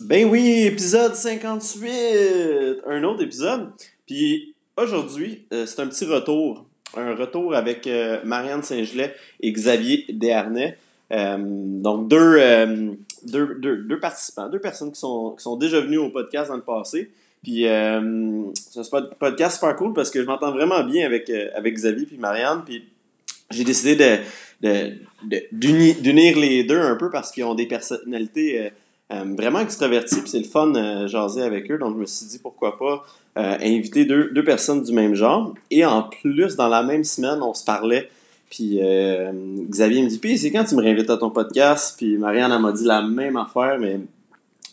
Ben oui, épisode 58! Un autre épisode. Puis aujourd'hui, euh, c'est un petit retour. Un retour avec euh, Marianne Saint-Gelais et Xavier Desharnais. Euh, donc deux, deux, deux, participants, deux personnes qui sont, qui sont déjà venues au podcast dans le passé. Puis c'est un podcast super cool parce que je m'entends vraiment bien avec, Xavier puis Marianne. Puis j'ai décidé d'unir les deux un peu parce qu'ils ont des personnalités euh, vraiment extraverties. Puis c'est le fun euh, jaser avec eux. Donc je me suis dit pourquoi pas euh, inviter deux, deux personnes du même genre. Et en plus, dans la même semaine, on se parlait. Puis Xavier me dit Puis c'est quand tu me réinvites à ton podcast? Puis Marianne m'a dit la même affaire, mais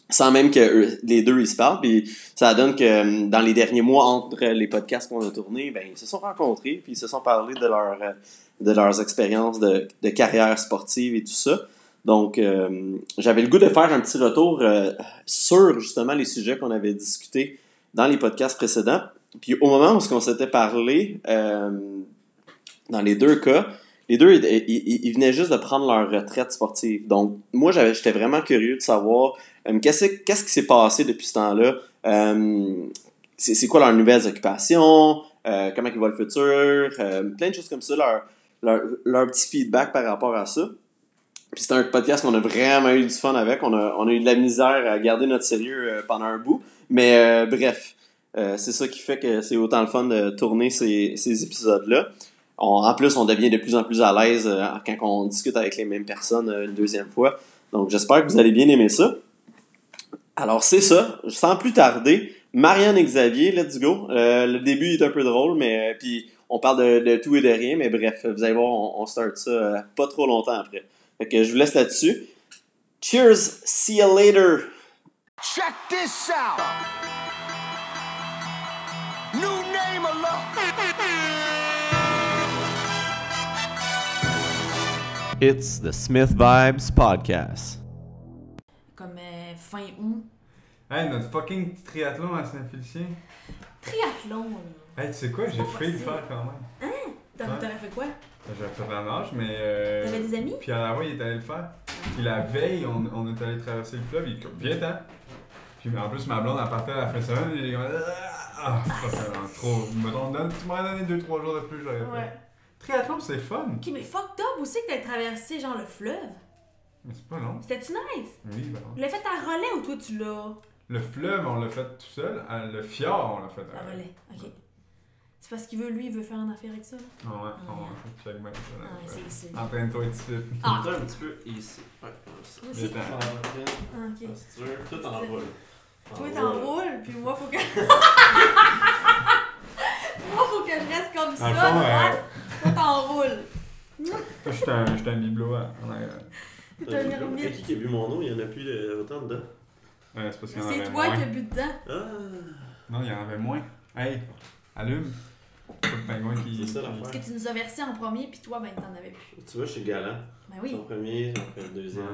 sans même que eux- les deux ils se parlent. Puis ça donne que dans les derniers mois, entre les podcasts qu'on a tournés, ben, ils se sont rencontrés, puis ils se sont parlé de, leur, de leurs expériences de, de carrière sportive et tout ça. Donc, euh, j'avais le goût de faire un petit retour euh, sur justement les sujets qu'on avait discutés dans les podcasts précédents. Puis au moment où on s'était parlé, euh, dans les deux cas, les deux, ils, ils- ils venaient juste de prendre leur retraite sportive. Donc, moi, j'étais vraiment curieux de savoir qu'est-ce, qui s'est passé depuis ce temps-là? C'est, quoi leurs nouvelles occupations, comment il va le futur, plein de choses comme ça, leur, leur, leur petit feedback par rapport à ça. Puis c'était un podcast qu'on a vraiment eu du fun avec. On a, on a eu de la misère à garder notre sérieux euh, pendant un bout. Mais euh, bref, euh, c'est ça qui fait que c'est autant le fun de tourner ces, ces épisodes-là. En plus, on devient de plus en plus à l'aise quand on discute avec les mêmes personnes une deuxième fois. Donc j'espère que vous allez bien aimer ça. Alors c'est ça, sans plus tarder, Marianne et Xavier, let's go. Le début est un peu drôle, mais puis on parle de, de tout et de rien, mais bref, vous allez voir, on, on start ça pas trop longtemps après. Fait que je vous laisse là-dessus. Cheers, see you later. Check this out. New name alert. It's the Smith Vibes Podcast. Comme euh, fin août. Hey, notre fucking triathlon à Saint-Félicien. Triathlon. Hey, tu sais quoi, j'ai failli le faire quand même. T'as- Ouais. T'aurais fait quoi? J'avais fait la nage, mais. Euh... T'avais des amis? Puis à la voix, il est allé le faire. Puis la veille, on, on est allé traverser le fleuve, il est comme, viens t'en. Puis en plus, ma blonde, elle partait à la fin de semaine, et j'ai comme, ah, fuck, euh, trop. Mettons, tu m'aurais donné 2-3 jours de plus, j'aurais Ouais. fait. Triathlon, c'est fun. Ok, mais fucked up aussi que t'aies traversé genre le fleuve. Mais c'est pas long. C'était-tu nice? Oui, non. Tu l'as fait à relais ou toi tu l'as? Le fleuve, on l'a fait tout seul. à- Le fjord, on l'a fait à à relais? Ok. C'est parce qu'il veut, lui, il veut faire une affaire avec ça. là? Ah ouais, on va check bien ça. Ah, là. c'est c'est. Entraîne-toi tout de suite. Ah, un petit peu ici. Ouais, comme ça. Ah, ok. Tu veux, tout en roule. Toi, t'enroules, puis moi, faut que. moi, faut que je reste comme Dans ça. euh, Toi, t'enroules. Moi, j'étais un, un bibelot en arrière. T'es un C'est ermite. qui qui a bu mon eau? Il y en a plus autant dedans. Ouais, c'est parce qu'il y en C'est avait toi moins. qui as bu dedans. Ah! Non, il y en avait moins. Hey, allume. Pas le pingouin qui. C'est ça, l'affaire. Parce que tu nous as versé en premier, puis toi, ben, t'en avais plus. Tu vois, je suis galant. Ben Ton oui. premier, ton deuxième.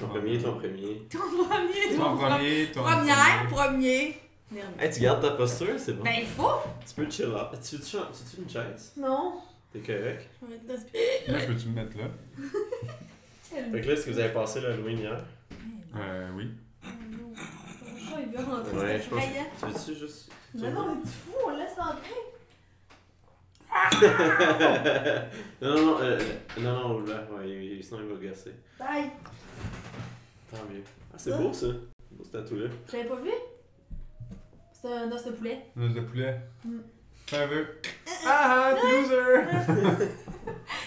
Ton premier, ton premier. Ton premier, Ton premier, ton Première, premier. premier. Dernier. Hey, tu gardes ta posture, c'est bon. Ben, il faut. Tu peux chill up. Tu veux-tu tu veux une chaise? Non. T'es correct? Je vais te respirer. Là, peux-tu me mettre là? Fait que là, est-ce que vous avez passé l'Halloween hier? Euh, oui. Ton rentrer, Ouais, je pense. effrayant. Tu veux-tu juste. Non, non, mais tu fous, on laisse rentrer. non, non, non, euh, non, non, là, ouais, il- sinon il va gasser. Bye. Tant mieux. Ah, c'est beau ça. Beau ce tatou-là. Je l'avais pas vu? C'est un os de poulet. Noce de poulet. Mm. Fais un vœu. Ah, ah, loser!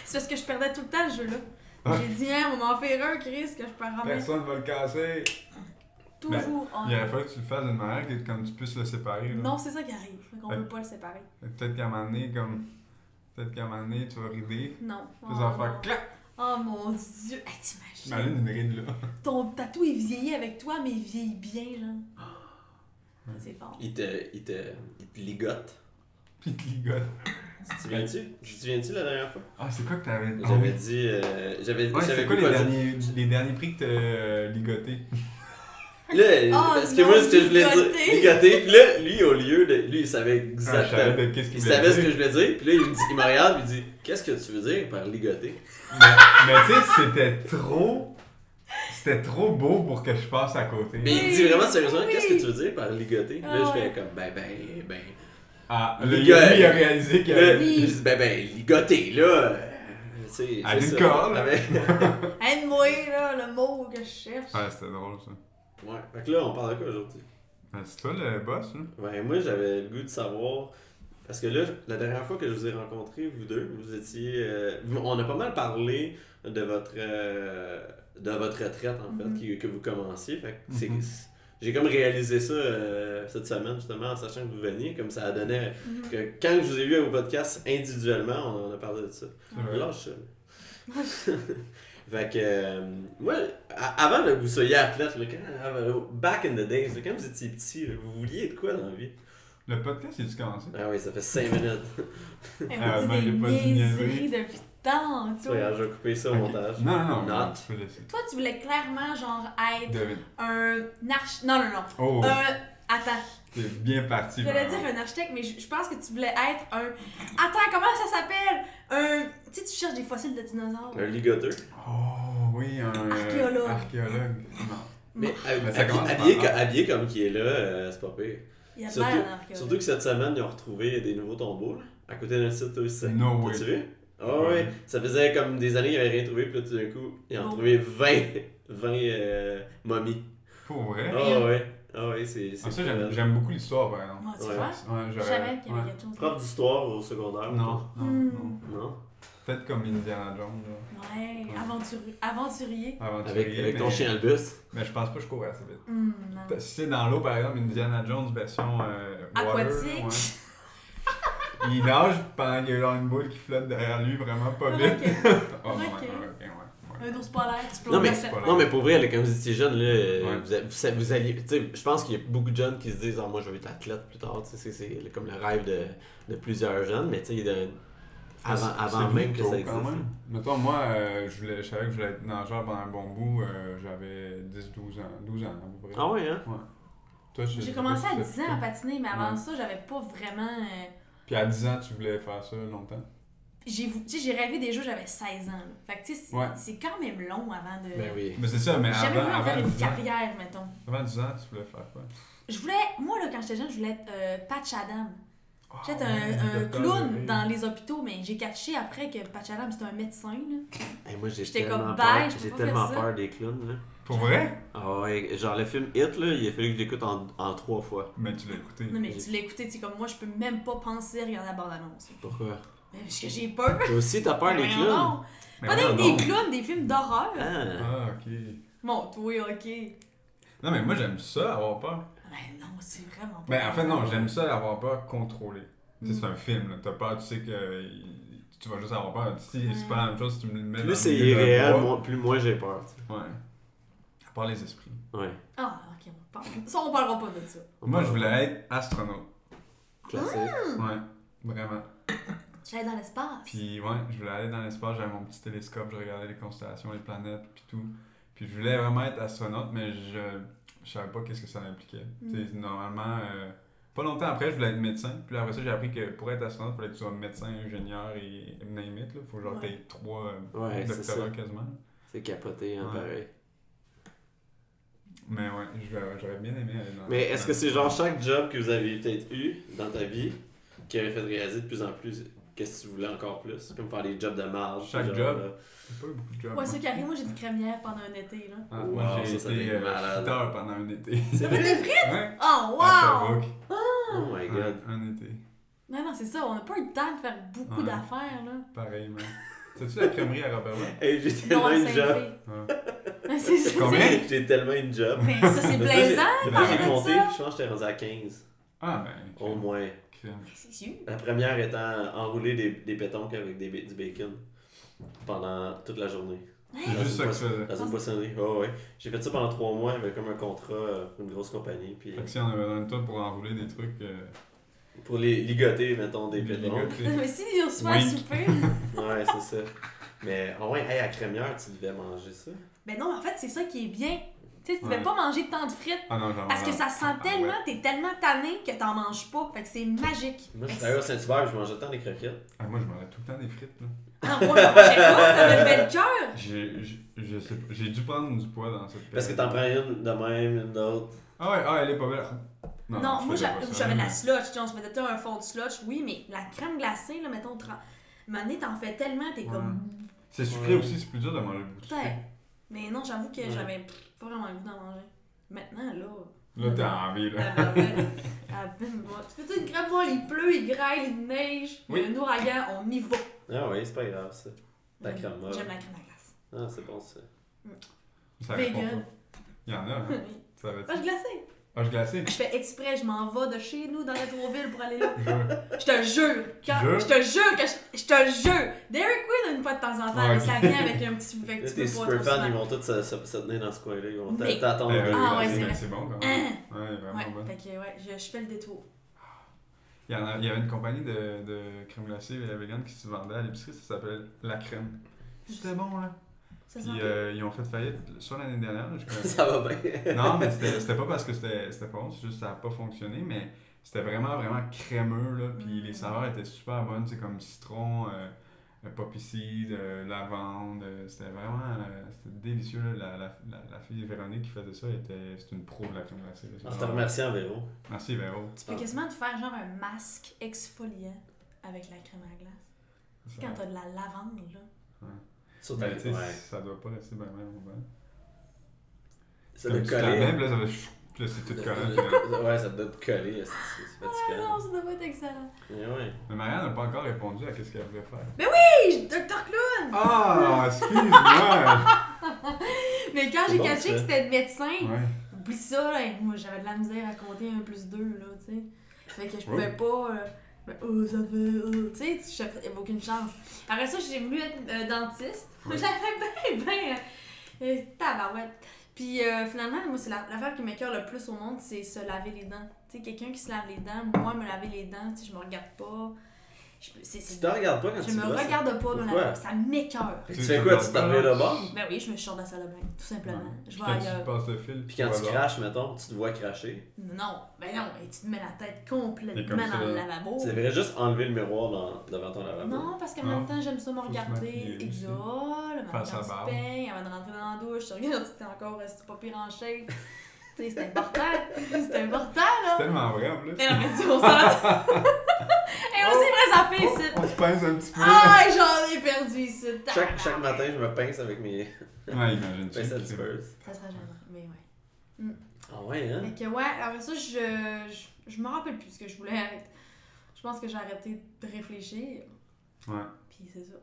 C'est parce que je perdais tout le temps le jeu là. J'ai dit, hein, on m'en fait un, Chris, que je peux ramener Personne va le casser. Toujours en. Il aurait fallu que tu le fasses d'une manière que comme tu puisses le séparer. Là. Non, c'est ça qui arrive. Qu'on Ouais. peut pas le séparer. Peut-être qu'à un moment donné, comme. Peut-être qu'à un moment donné, tu vas rider. Non. Puis ça va Oh, faire non. clac! Oh mon dieu. Hey, t'imagines? Imagine une ride là. Ton tatou est vieilli avec toi, mais il vieillit bien, genre. C'est fort. Il te, il te, il te ligote. Pis te ligote. Tu te? Tu souviens-tu la dernière fois? Ah, c'est quoi que t'avais? Ah, J'avais oui. dit. euh, j'avais Ouais, j'avais c'est quoi les quoi dire. derniers, les derniers prix que t'as euh, ligoté? Là, Oh parce que non, moi, ce que je voulais ligoté. dire, ligoté, puis là, lui, au lieu de. Lui, il savait Ah, exactement. de qu'est-ce qu'il il savait ce que je voulais dire, puis là, il me, dit, il me regarde, puis il dit Qu'est-ce que tu veux dire par ligoter Mais, mais tu sais, c'était trop. C'était trop beau pour que je passe à côté. Mais il dit vraiment sérieusement, oui. qu'est-ce que tu veux dire par ligoter? Là, Ah je fais ouais. comme, ben, ben, ben. Ah, Le gars, il a réalisé qu'il avait. Je dis, ben, ben, ligoter, là. euh, tu sais, À c'est une corde. Aide-moi, là, le mot que je cherche. Ouais, c'était drôle ça. Ouais, fait que là, on parle de quoi aujourd'hui? Ben, c'est toi le boss, là? Ouais, moi, j'avais le goût de savoir. Parce que là, la dernière fois que je vous ai rencontré, vous deux, vous étiez. euh, on a pas mal parlé de votre. euh, de votre retraite, en fait, Mhm. qui- que vous commenciez. Fait que c'est- Mhm. J'ai comme réalisé ça euh, cette semaine, justement, en sachant que vous veniez. Comme ça donnait. Mhm. Que quand je vous ai vu à vos podcasts individuellement, on en a parlé de ça. Lâche ça. fait que. euh, moi, a- avant que vous soyez athlète, là, quand, back in the days, là, quand vous étiez petit, là, vous vouliez être quoi dans la vie? Le podcast, il a dû commencer. Ah oui, ça fait 5 minutes. Elle Ah, m'a ben, dit j'ai des pas dit niaiseries niaiserie. depuis tantôt. Grave, je vais couper ça au Ok. montage. Non, non, non, Not. tu. Toi, tu voulais clairement, genre, être David. un arch... Non, non, non. Oh, Un... Attends, t'es bien parti. j'allais dire un architecte, mais je je pense que tu voulais être un... Attends, comment ça s'appelle? Un... Tu sais, tu cherches des fossiles de dinosaures. Un ligoteur. Oh, oui, un. Archéologue. Archéologue. Non. Mais, hab- Mais habillé, A. co- habillé comme qui est là, euh, c'est pas pire. Il y a Surtout, d'un archéologue. surtout que cette semaine, ils ont retrouvé des nouveaux tombeaux, là, à côté d'un site aussi. No way. T'as-tu vu? Ah Ouais. ouais. Ça faisait comme des années qu'ils n'avaient rien trouvé, puis là, tout d'un coup, ils ont Oh. trouvé 20, 20 euh, momies. Pour vrai? Ah ouais. Ah ouais, c'est. Ah, ça, j'aime j'aime beaucoup l'histoire, par exemple. Moi, tu Ouais. vois? Ouais, Je j'aurais. savais qu'il y avait ouais. quelque chose. Prof d'histoire au secondaire. Non, non, Hmm. non. Non? Peut-être comme Indiana Jones, là. Ouais, aventurier. aventurier. Aventurier, Avec, avec ton mais- chien Albus. Mais je pense pas que je cours assez vite. Hum, non. Si c'est dans l'eau, par exemple, Indiana Jones version euh, water, Aquatique. ouais. Il nage pendant qu'il y a genre une boule qui flotte derrière lui, vraiment pas vite. Ok. Oh, non, Ok. ouais, ouais, ouais, ouais. Un ours polaire, tu peux Non mais, non mais pour vrai, là, quand vous étiez jeune, là, euh, Ouais. vous, vous, vous alliez. Tu sais, je pense qu'il y a beaucoup de jeunes qui se disent Ah, moi je veux être athlète plus tard. Tu sais, c'est c'est comme le rêve de, de plusieurs jeunes, mais tu sais, avant, même que ça existe. quand même. Mettons, moi, euh, je, voulais, je savais que je voulais être nageur pendant un bon bout. euh, J'avais 10-12 ans. 12 ans, à peu près. Ah ouais, hein? J'ai commencé à tu 10 ans à patiner, mais avant Ouais. ça, j'avais pas vraiment. euh, Puis à 10 ans, tu voulais faire ça longtemps? J'ai vou- tu sais, j'ai rêvé déjà, j'avais 16 ans. là. Fait que tu sais, c'est Ouais. c'est quand même long avant de. Ben oui. Mais c'est ça, mais avant, voulu en faire une 10 ans, carrière, mettons. avant 10 ans, tu voulais faire quoi? Je voulais, moi là, quand j'étais jeune, je voulais être euh, Patch Adam. J'étais Ah ouais, un, un clown dans les hôpitaux, mais j'ai catché après que Patch Adam c'était un médecin. Là. Moi j'ai J'étais tellement comme peur. bête, je peux J'ai pas tellement faire ça. peur des clowns. Là. Pour vrai? Ah ouais, genre le film Hit, là, il a fallu que je l'écoute en, en trois fois. Mais tu l'as écouté. Non, mais tu l'as écouté, tu sais, comme moi, je peux même pas penser à regarder la bande-annonce. Pourquoi? Mais parce que j'ai peur. Toi aussi, t'as peur des clowns non. Mais Pas voyons des, clowns, des films d'horreur. Ah. Ah, ok. Bon, toi, ok. Non, mais moi, j'aime ça, avoir peur. Mais non, c'est vraiment pas. Mais en fait, non, j'aime ça, avoir peur contrôlée. Tu sais, c'est un film, là. T'as peur, tu sais que tu vas juste avoir peur. Si c'est pas la même chose, si tu me le mets Plus c'est irréel, moi- plus moi j'ai peur. tu sais. Ouais. À part les esprits. Ouais. Ah, ok, on parle. Ça, on parlera pas de ça. Moi, je voulais être astronaute. Classique. Ouais, vraiment. J'allais dans l'espace. Puis, ouais, je voulais aller dans l'espace, j'avais mon petit télescope, je regardais les constellations, les planètes, puis tout. Puis, je voulais vraiment être astronaute, mais je, je savais pas qu'est-ce que ça impliquait. Mm. Normalement, euh, pas longtemps après, je voulais être médecin. Puis après ça, j'ai appris que pour être astronaute, il fallait que tu sois médecin, ingénieur et name it. Là. Faut genre Ouais. que trois euh, Ouais, doctorats quasiment. C'est capoté, hein, Ouais. pareil. Mais ouais, je- j'aurais bien aimé aller dans Mais est-ce que c'est genre chaque job que vous avez peut-être eu dans ta vie qui avait fait réaliser de plus en plus qu'est-ce que tu voulais encore plus? Comme faire des jobs de marge. Chaque genre, job. pas beaucoup de jobs. Ouais, qui arrive, moi j'ai été crémière pendant un été. là. Ah, Wow, moi, j'ai été euh, malade. friteur pendant un été. Ça fait des frites? ouais. Oh, wow! Sherbrooke. Oh my Ouais, god. un été. Non, non, c'est ça, on n'a pas eu le temps de faire beaucoup Ouais. d'affaires, là. Pareillement. C'est-tu la crèmerie à Robertville? Hey, j'ai tellement une job. C'est ça. Combien? c'est- J'ai tellement une job. Mais ça, c'est plaisant, j'ai compté, je pense que j'étais rendu à 15. Ah, ben. Au moins. C'est sûr. La première étant enrouler des, des pétonques avec des, du bacon pendant toute la journée. C'est juste ça que ça. Dans une poissonnerie. Oh, ouais. J'ai fait ça pendant trois mois avec comme un contrat euh, pour une grosse compagnie. Puis Fait que si on avait besoin de toi pour enrouler des trucs. Euh, pour les ligoter, mettons, des pétonques. ligotés. Mais si il reçoit à Wink. souper. Ouais, c'est ça. Mais oh ouais, hey, à crémière, tu devais manger ça? Ben non, en fait, c'est ça qui est bien. Tu sais, tu devais Ouais. pas manger tant de frites. Ah non, j'en Parce que ça en- sent ah, tellement, ouais. t'es tellement tanné que t'en manges pas. Fait que c'est magique. Moi, je travaillais au Saint-Hubert je mangeais tant des croquettes. Ah, moi, je mangeais tout le temps des frites, là. Ah, moi, j'en mangeais pas, ça me levait le cœur. J'ai, j'ai- je sais pas, j'ai dû prendre du poids dans cette Parce que période. t'en prends une de même, une d'autre. Ah ouais, ah, elle est pas belle. Non, je moi j'avais de la mais- slotch, tu sais, on se mettait un fond de slotch, oui, mais la crème glacée, là, mettons, tra... Mané, t'en fais tellement, t'es Ouais. comme. C'est sucré Ouais. aussi, c'est plus dur de manger beaucoup de. Mais non, j'avoue que Ouais. j'avais pas vraiment le goût d'en manger. Maintenant, là. Là, t'as envie, là. à peine, moi. Tu fais-tu une crème molle, il pleut, il grêle, il neige, il y a Oui. un ouragan, on y va. Ah oui, c'est pas grave, ça. La crème molle. J'aime la crème à glace. Ah, c'est bon, ça. Ça répond Vegan. pas. Il y en a, hein. Oui. Ça va Roche glacée. Ah, je fais exprès, je m'en vais de chez nous dans Rétroville pour aller là. Je- te jure. Quand, je te jure que je, je te jure. Dairy Queen une fois de temps en temps, Ouais, mais ça vient avec un petit fait que tu tes peux pas super fans, ils vont tous se, se, se tenir dans ce coin-là. Ils vont Mais- t'attendre. Euh, Ah ouais, c'est bon quand même. Ouais, vraiment Ouais, bon. fait que ouais, je, je fais le détour. Il y, en a- il y avait une compagnie de, de crème glacée et vegan qui se vendait à l'épicerie, ça s'appelle La Crème. C'était bon, là. Puis euh, ils ont fait faillite soit l'année dernière. là, je connais- Ça va bien. Non, mais c'était c'était pas parce que c'était c'était pas bon, c'est juste que ça n'a pas fonctionné, mais c'était vraiment, vraiment crémeux, là, puis les saveurs étaient super bonnes, c'est comme citron, euh, euh, poppy seed, euh, lavande, c'était vraiment, euh, c'était délicieux, là. La, la, la, la fille Véronique qui faisait ça, était, c'était une pro de la crème glacée. Je te remercie en vélo. Merci Véro. Tu peux quasiment te faire genre un masque exfoliant avec la crème à glace. Quand t'as de la lavande, là. Sur ta Mais sais, ouais. ça doit pas rester bien même au bain. Ça Comme doit coller. puis là, ça va... Là, c'est tout là- Ouais, ça doit te coller. C'est Ah fatigant. non, ça doit pas être excellent. Mais ouais. Mais Marianne n'a pas encore répondu à qu'est-ce qu'elle voulait faire. Hey, Dr. Clown! Ah, excuse-moi! Mais quand j'ai ça. que c'était médecin, Ouais. oublie ça, là. Moi, j'avais de la misère à compter un plus deux, là, tu sais. Fait que je Oh. pouvais pas. Euh, ben, oh, ça fait. oh, tu sais, il n'y avait aucune chance. Après ça, j'ai voulu être euh, dentiste. Ouais. J'avais bien, bien. Euh, tabarouette. Puis euh, finalement, moi, c'est la- l'affaire qui m'écœure le plus au monde, c'est se laver les dents. Tu sais, quelqu'un qui se lave les dents, moi, me laver les dents, tu sais, je me regarde pas. Je, peux- c'est- Tu te regardes pas quand je tu me regarde pas, Pourquoi? là, ça que Tu Tu fais quoi? Tu t'en mets le bord? Ben oui, je me sors de la salle de bain, tout simplement. Ouais. Je vais quand ailleurs. tu passes le fil, Puis quand tu craches, mettons, tu te vois cracher. Non, ben non, ben tu te mets la tête Et complètement comme ça, dans le lavabo. Tu devrais juste enlever le miroir dans- devant ton lavabo. Non, parce qu'en Non. même temps, j'aime ça me Faut se regarder. maquiller aussi. Exole, Faire sa barbe. peignes, avant de rentrer dans la douche, tu regardes si t'es encore, si t'es pas pire en shape. C'est important. c'est important, C'est là. tellement vrai en plus. Mais non, mais tu on s'en Et aussi, vrai, ça fait Oh, ici. on se pince un petit peu. Ah, j'en ai perdu ici. Chaque, chaque matin, je me pince avec mes Ouais, à disperse. Ça sera gênant, mais ouais. Ah ouais, hein? Fait que ouais, après ça, je, je, je me rappelle plus ce que je voulais être. Je pense que j'ai arrêté de réfléchir. Ouais, Puis c'est ça.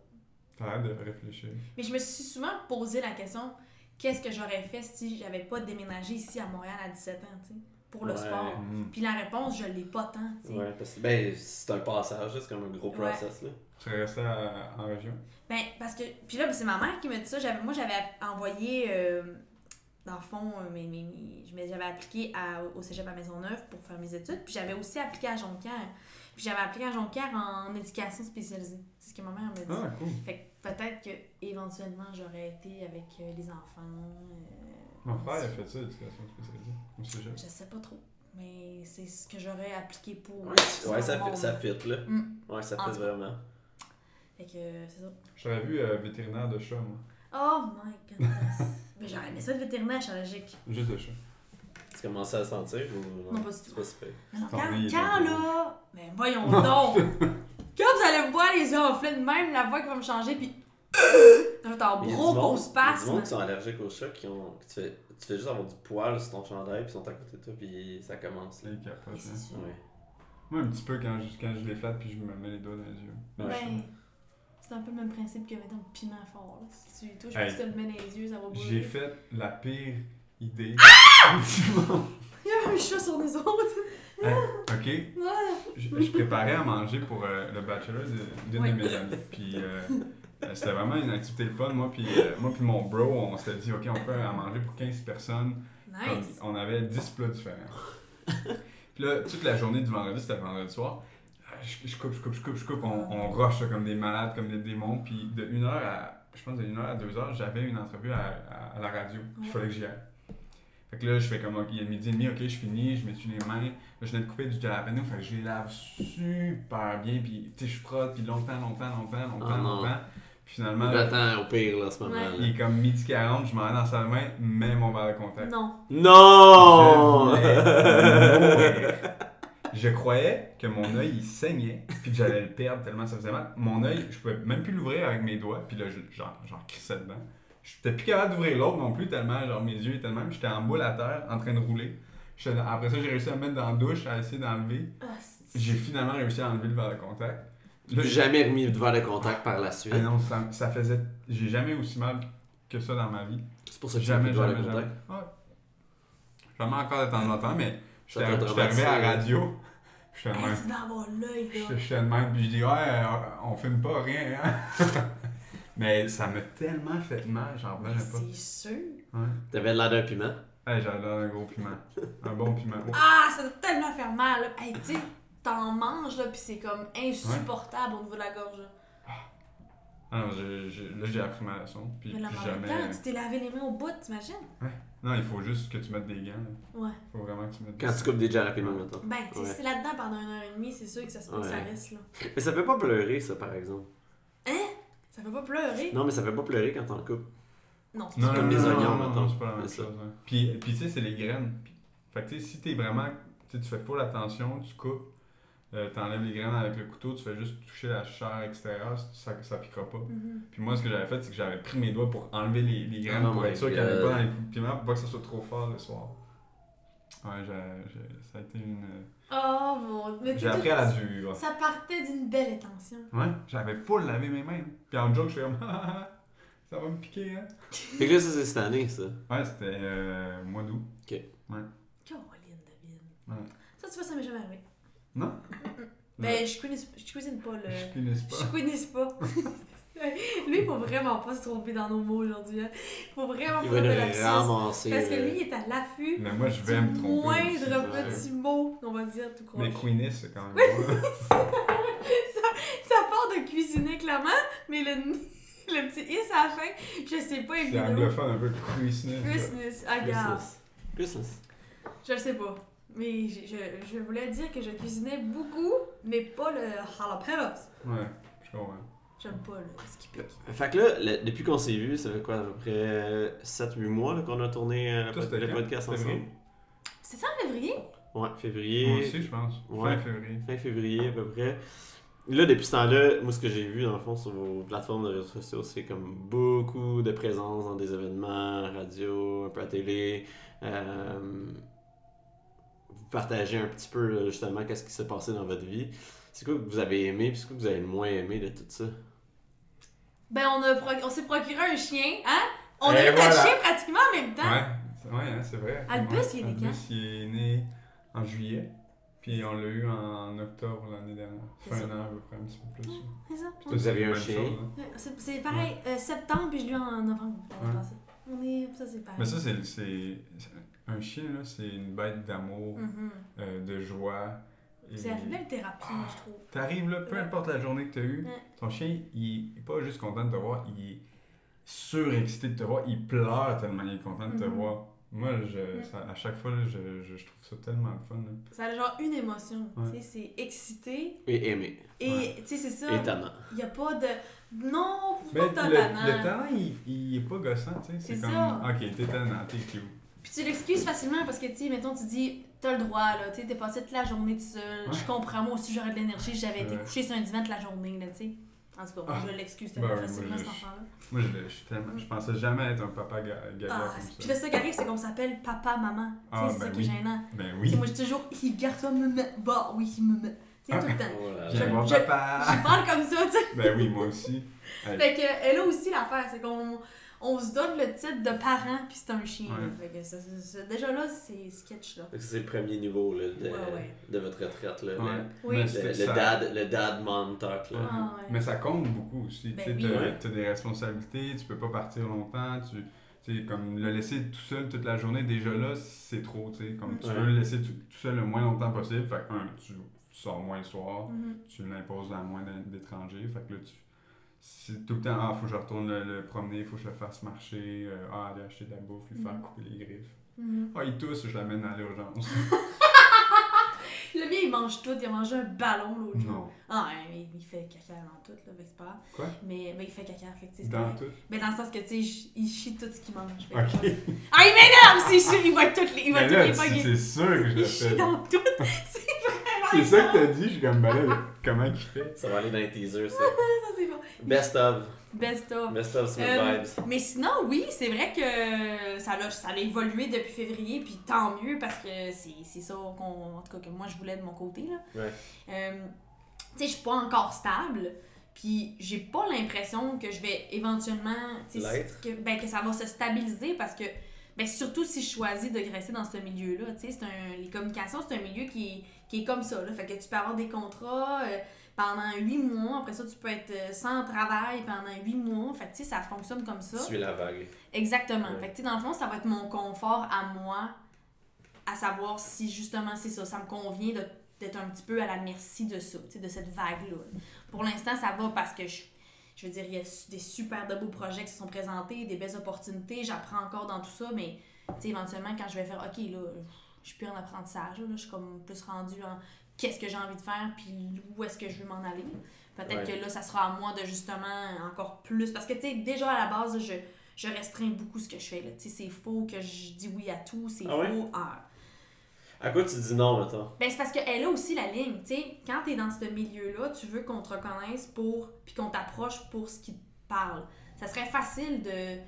t'arrêtes de réfléchir. Mais je me suis souvent posé la question qu'est-ce que j'aurais fait si j'avais pas déménagé ici à Montréal à 17 ans, tu sais, pour le Ouais. sport. Mm. Puis la réponse, je l'ai pas tant, tu sais. Ouais, parce que ben, c'est un passage, c'est comme un gros Ouais. process. Là. Tu serais resté à- en région? Ben, parce que. Puis là, c'est ma mère qui m'a dit ça. J'avais, moi, j'avais envoyé. euh, dans le fond, euh, mes, mes- mes- je m'ai- j'avais appliqué à- au cégep à Maisonneuve pour faire mes études. Puis j'avais aussi appliqué à Jonquière. Puis j'avais appliqué à Jonquière en éducation spécialisée. C'est ce que ma mère m'a dit. Ah, cool. Fait que peut-être que éventuellement j'aurais été avec euh, les enfants. euh, Mon frère a fait ça, l'éducation spécialisée. Au cégep. Je sais pas trop. Mais c'est ce que j'aurais appliqué pour. Ouais, ouais, ça, fit, ça fit, là. Mm. Ouais, ça fit vraiment. Fait que euh, c'est ça. J'aurais vu euh, vétérinaire de chat, moi. Oh my goodness. Mais j'aurais aimé ça le vétérinaire, je allergique. Juste de chat. Tu commençais à sentir ou Non, pas du C'est tout. pas super? Mais non, quand, quand là. Mais voyons donc! quand vous allez me voir les yeux enflés de même, la voix qui va me changer, puis. Je vais en y a gros du gros monde- il y a du spasme. monde qui sont allergiques aux chats qui ont. que tu, fais, tu fais juste avoir du poil sur ton chandail, puis ils sont à côté de toi, puis ça commence. Là. Hein. Ouais. Moi, un petit peu quand je, quand je les flatte puis je me mets les doigts dans les yeux. Ouais. Ben, c'est un peu le même principe que, mettons, le piment fort. là. Si tu touches, Hey. tu te le mets dans les yeux, ça va bouger. J'ai fait la pire idée. Il y avait un chat sur nous autres. Hey, ok, je, je préparais à manger pour euh, le bachelor de- d'une de mes amies. Puis euh, euh, c'était vraiment une activité le fun. Moi puis, euh, moi puis mon bro, on s'était dit, ok, on fait à manger pour 15 personnes. Comme Nice. on avait 10 plats différents. puis là, toute la journée du vendredi, c'était le vendredi soir. euh, Je, je coupe, je coupe, je coupe, je coupe. On, on rush comme des malades, comme des démons. Puis de 1h à, je pense, de 1h à 2h, j'avais une entrevue à, à- à la radio. Il Ouais. fallait que j'y aille. Fait que là, je fais comme, il est midi et demi, ok, je finis, je m'essuie les mains. Là, je venais de couper du jalapeno, fait que je les lave super bien, puis tu sais, je frotte, puis longtemps, longtemps, longtemps, longtemps, Oh non. longtemps. Puis finalement, J'attends au pire, là, ce moment-là. il est comme midi 40, je m'en vais dans de bain, mets mon verre de contact. Non. Non! Je croyais que mon œil il saignait, puis que j'allais le perdre tellement ça faisait mal. Mon œil, je pouvais même plus l'ouvrir avec mes doigts, puis là, je- genre, genre crissais dedans. J'étais plus capable d'ouvrir l'autre non plus, tellement, genre, mes yeux étaient même. J'étais en boule à terre, en train de rouler. J'étais Après ça, j'ai réussi à me mettre dans la douche, à essayer d'enlever. Ah, c'est- J'ai finalement réussi à enlever le verre de contact. Là, J'ai jamais remis de verre de contact par la suite. Ah non, ça, ça faisait. J'ai jamais eu aussi mal que ça dans ma vie. C'est pour ça que j'ai jamais Jamais, de verre de jamais, jamais. contact. Ouais. Jamais encore de temps en temps, mais j'étais t'a j'étais arrivé à la traumatisé. radio. J'étais de même. tu dois avoir l'œil, Je là. je suis de même, puis je dis, ouais, euh, on filme pas rien, hein. Mais ça m'a tellement fait mal, j'en revenais pas. C'est sûr. Ouais. T'avais l'air d'un piment. Hey, j'avais l'air d'un gros piment. Un bon piment. Oh. Ah, ça doit tellement faire mal, là. Hey, tu sais, t'en manges, là, pis c'est comme insupportable au niveau de la gorge, là. Ah non, là, j'ai appris ma leçon. Puis Mais là, jamais. temps, tu t'es lavé les mains au bout, t'imagines? Non, il faut juste que tu mettes des gants. là. Ouais. Faut vraiment que tu mettes Quand des tu coupes des jalapenos, maintenant. Ben, tu sais, Ouais. si c'est là-dedans pendant une heure et demie, c'est sûr que ça se peut que ça Ouais. reste, là. Mais ça fait pas pleurer, ça, par exemple. Ça fait pas pleurer. Non, mais ça fait pas pleurer quand t'en coupes. Non, c'est Non, comme non, oignons, non, c'est pas la même chose. hein. Puis, puis tu sais, c'est les graines. Fait que tu sais, si t'es vraiment. Tu fais full attention, tu coupes, euh, t'enlèves les graines avec le couteau, tu fais juste toucher la chair extérieure, ça, ça piquera pas. Mhm. Puis moi, ce que j'avais fait, c'est que j'avais pris mes doigts pour enlever les, les graines Oh pour être sûr qu'il n'y avait pas dans les piments pour pas que ça soit trop fort le soir. Ouais, j'ai, j'ai- ça a été une. Oh mon mais tu J'ai appris à la dure. Ça partait d'une belle intention. Ouais, j'avais full lavé mes mains. Puis en joke, je fais comme. ça va me piquer, hein. Fait que là, ça, c'est cette année, ça. Ouais, c'était euh, mois d'août. Caroline, David. Ouais. Ça, tu vois, ça m'est jamais arrivé. Non? Ben, je cuisine, je cuisine pas, le... Je connais pas. Je cuisine pas. lui, il faut vraiment pas se tromper dans nos mots aujourd'hui. Hein. Faut vraiment Il pas de ramasser. Parce que euh, lui, il est à l'affût. Mais moi, je vais du me tromper. moindre c'est petit mot, on va dire tout croche. Mais Queenie, c'est quand même drôle. Ça part de cuisiner clairement, mais le, le petit is à la fin, je sais pas C'est évidemment. anglophone un peu. Business, ah, regarde. Business. Je le sais pas. Mais je, je, je voulais dire que je cuisinais beaucoup, mais pas le jalapenos. Ouais, je comprends. J'aime pas le ce qui pique. Fait que là, le- depuis qu'on s'est vu, ça fait quoi, à peu près 7-8 mois là, qu'on a tourné euh, Toi, le, c'était le quand? podcast Février? ensemble? C'est ça en février? Ouais, février. Moi aussi, je pense. Ouais. Fin février. Fin février à peu près. Là, depuis ce temps-là, moi, ce que j'ai vu, dans le fond, sur vos plateformes de réseaux sociaux, c'est comme beaucoup de présence dans des événements, radio, un peu à télé. Euh, vous partagez un petit peu, là, justement, qu'est-ce qui s'est passé dans votre vie. C'est quoi que vous avez aimé, puis c'est quoi que vous avez le moins aimé de tout ça? Ben, on, a pro- on s'est procuré un chien, hein? On Et a eu notre voilà. chien pratiquement en même temps. Ouais, c'est- ouais, hein, c'est vrai. Albus, Ouais. il est né quand? Albus, il est né en juillet. Puis on l'a eu en octobre l'année dernière. Fait un an à peu près, un petit peu plus. Ouais, c'est ça. Vous avez un chien? hein. C'est pareil, euh, septembre, puis je l'ai eu en novembre l'année Ouais. passée. On est. Ça, c'est pareil. Mais ça, c'est- c'est. c'est- Un chien, là, c'est une bête d'amour, Mhm. euh, de joie. Et- C'est la belle thérapie, moi, je trouve. T'arrives là, peu Ouais. importe la journée que t'as eue, Ouais. ton chien, il est pas juste content de te voir, il est surexcité de te voir, il pleure tellement il est content de te Mhm. voir. Moi, je, Ouais. ça- à chaque fois, là, je, je, je trouve ça tellement le fun. là. Ça a genre une émotion. Ouais. Tu sais, c'est excité. Et aimé. Et Ouais. tu sais, c'est ça. Étonnant. Il n'y a pas de. Non, pas le, tant le tannant. talent, il, il est pas gossant, tu sais. C'est C'est comme, ça. ok, t'es tannant, t'es cute. Puis tu l'excuses facilement parce que, tu sais, mettons, tu dis, t'as le droit, là, tu sais, t'es passé toute la journée tout seul. Ouais. Je comprends, moi aussi, j'aurais de l'énergie, j'avais été couché sur un divan toute la journée, là, tu sais. En tout cas, moi, Ah. je l'excuse Ben tellement moi, facilement, je- cet enfant-là. Moi, je, je, suis tellement, je pensais jamais être un papa ga- gaga Ah, comme puis ça. là, ça qui arrive, c'est qu'on s'appelle papa, maman. Tu sais, Ah, c'est ça ben qui est gênant. Ben oui. moi, je dis toujours, il garde ça, me met. Bah, oui, il me met. Tu sais, tout le temps. Voilà. J'ai je- mon papa. Je parle comme ça, tu sais. Ben oui, moi aussi. Fait que, elle a aussi l'affaire, c'est qu'on on se donne le titre de parent, puis c'est un chien. Ouais. là. Fait que ça- ça- ça- déjà là, c'est sketch, là. C'est le premier niveau là, de, Ouais, ouais. de votre retraite. Là, ouais. Oui. Le, ça- dad, le dad mom talk. Là. Ah, ouais. Mais ça compte beaucoup aussi. Ben tu t'as des responsabilités, tu peux pas partir longtemps. Tu, tu sais, comme le laisser tout seul toute la journée, déjà là, c'est trop. tu sais, Comme tu Ouais. veux le laisser tout, tout seul le moins longtemps possible. Fait que, un, tu sors moins le soir, Mhm. tu l'imposes à moins d'é- d'étrangers. Fait que là, tu. C'est tout le temps, ah, faut que je retourne le, le promener, faut que je le fasse marcher, euh, ah, aller acheter de la bouffe, lui faire Mhm. couper les griffes. Mhm. Ah, il tousse, je l'amène à l'urgence. Le mien, il mange tout. Il a mangé un ballon l'autre jour. non. Ah, mais il fait caca dans tout, là, que c'est pas. Quoi? Mais ben, il fait caca, fait que Dans tout? Mais dans le sens que, tu sais, il chie tout ce qu'il mange. Ok. Ah, il m'énerve, c'est sûr, il va toutes les, il va Mais toutes les c'est sûr que je Il le chie fais. dans tout. C'est vraiment C'est ça que t'as dit, je suis comme, ben là, comment qu'il fait? Ça va aller dans les teasers, ça. Ça, c'est bon. Best of. Best of. Best of Smith Euh, Vibes. Mais sinon, oui, c'est vrai que ça a, ça a évolué depuis février, puis tant mieux parce que c'est c'est ça qu'on, en tout cas, que moi je voulais de mon côté. Là. Ouais. Euh, tu sais, je suis pas encore stable, puis j'ai pas l'impression que je vais éventuellement. L'être. Que, ben, que ça va se stabiliser parce que. Ben, surtout si je choisis de graisser dans ce milieu-là. tu sais, c'est un- Les communications, c'est un milieu qui est, qui est comme ça. Là. Fait que tu peux avoir des contrats. euh, pendant huit mois. Après ça, tu peux être euh, sans travail pendant huit mois. Fait que, tu sais, ça fonctionne comme ça. Suis la vague. Exactement. Ouais. Fait que, tu sais, dans le fond, ça va être mon confort à moi, à savoir si justement c'est ça, ça me convient d'être un petit peu à la merci de ça, tu sais, de cette vague-là. Pour l'instant, ça va parce que je, je veux dire, il y a des super de beaux projets qui se sont présentés, des belles opportunités, j'apprends encore dans tout ça, mais tu sais, éventuellement, quand je vais faire, OK, là, je suis plus en apprentissage, là, je suis comme plus rendue en qu'est-ce que j'ai envie de faire, puis où est-ce que je veux m'en aller. Peut-être Ouais. que là, ça sera à moi de justement encore plus. Parce que, tu sais, déjà à la base, je, je restreins beaucoup ce que je fais. Tu sais, c'est faux que je dis oui à tout, c'est Ah ouais? faux. Ah. À quoi tu dis non, mettons? Ben, c'est parce qu'elle a aussi la ligne. Tu sais, quand t'es dans ce milieu-là, tu veux qu'on te reconnaisse pour. puis qu'on t'approche pour ce qui te parle. Ça serait facile de.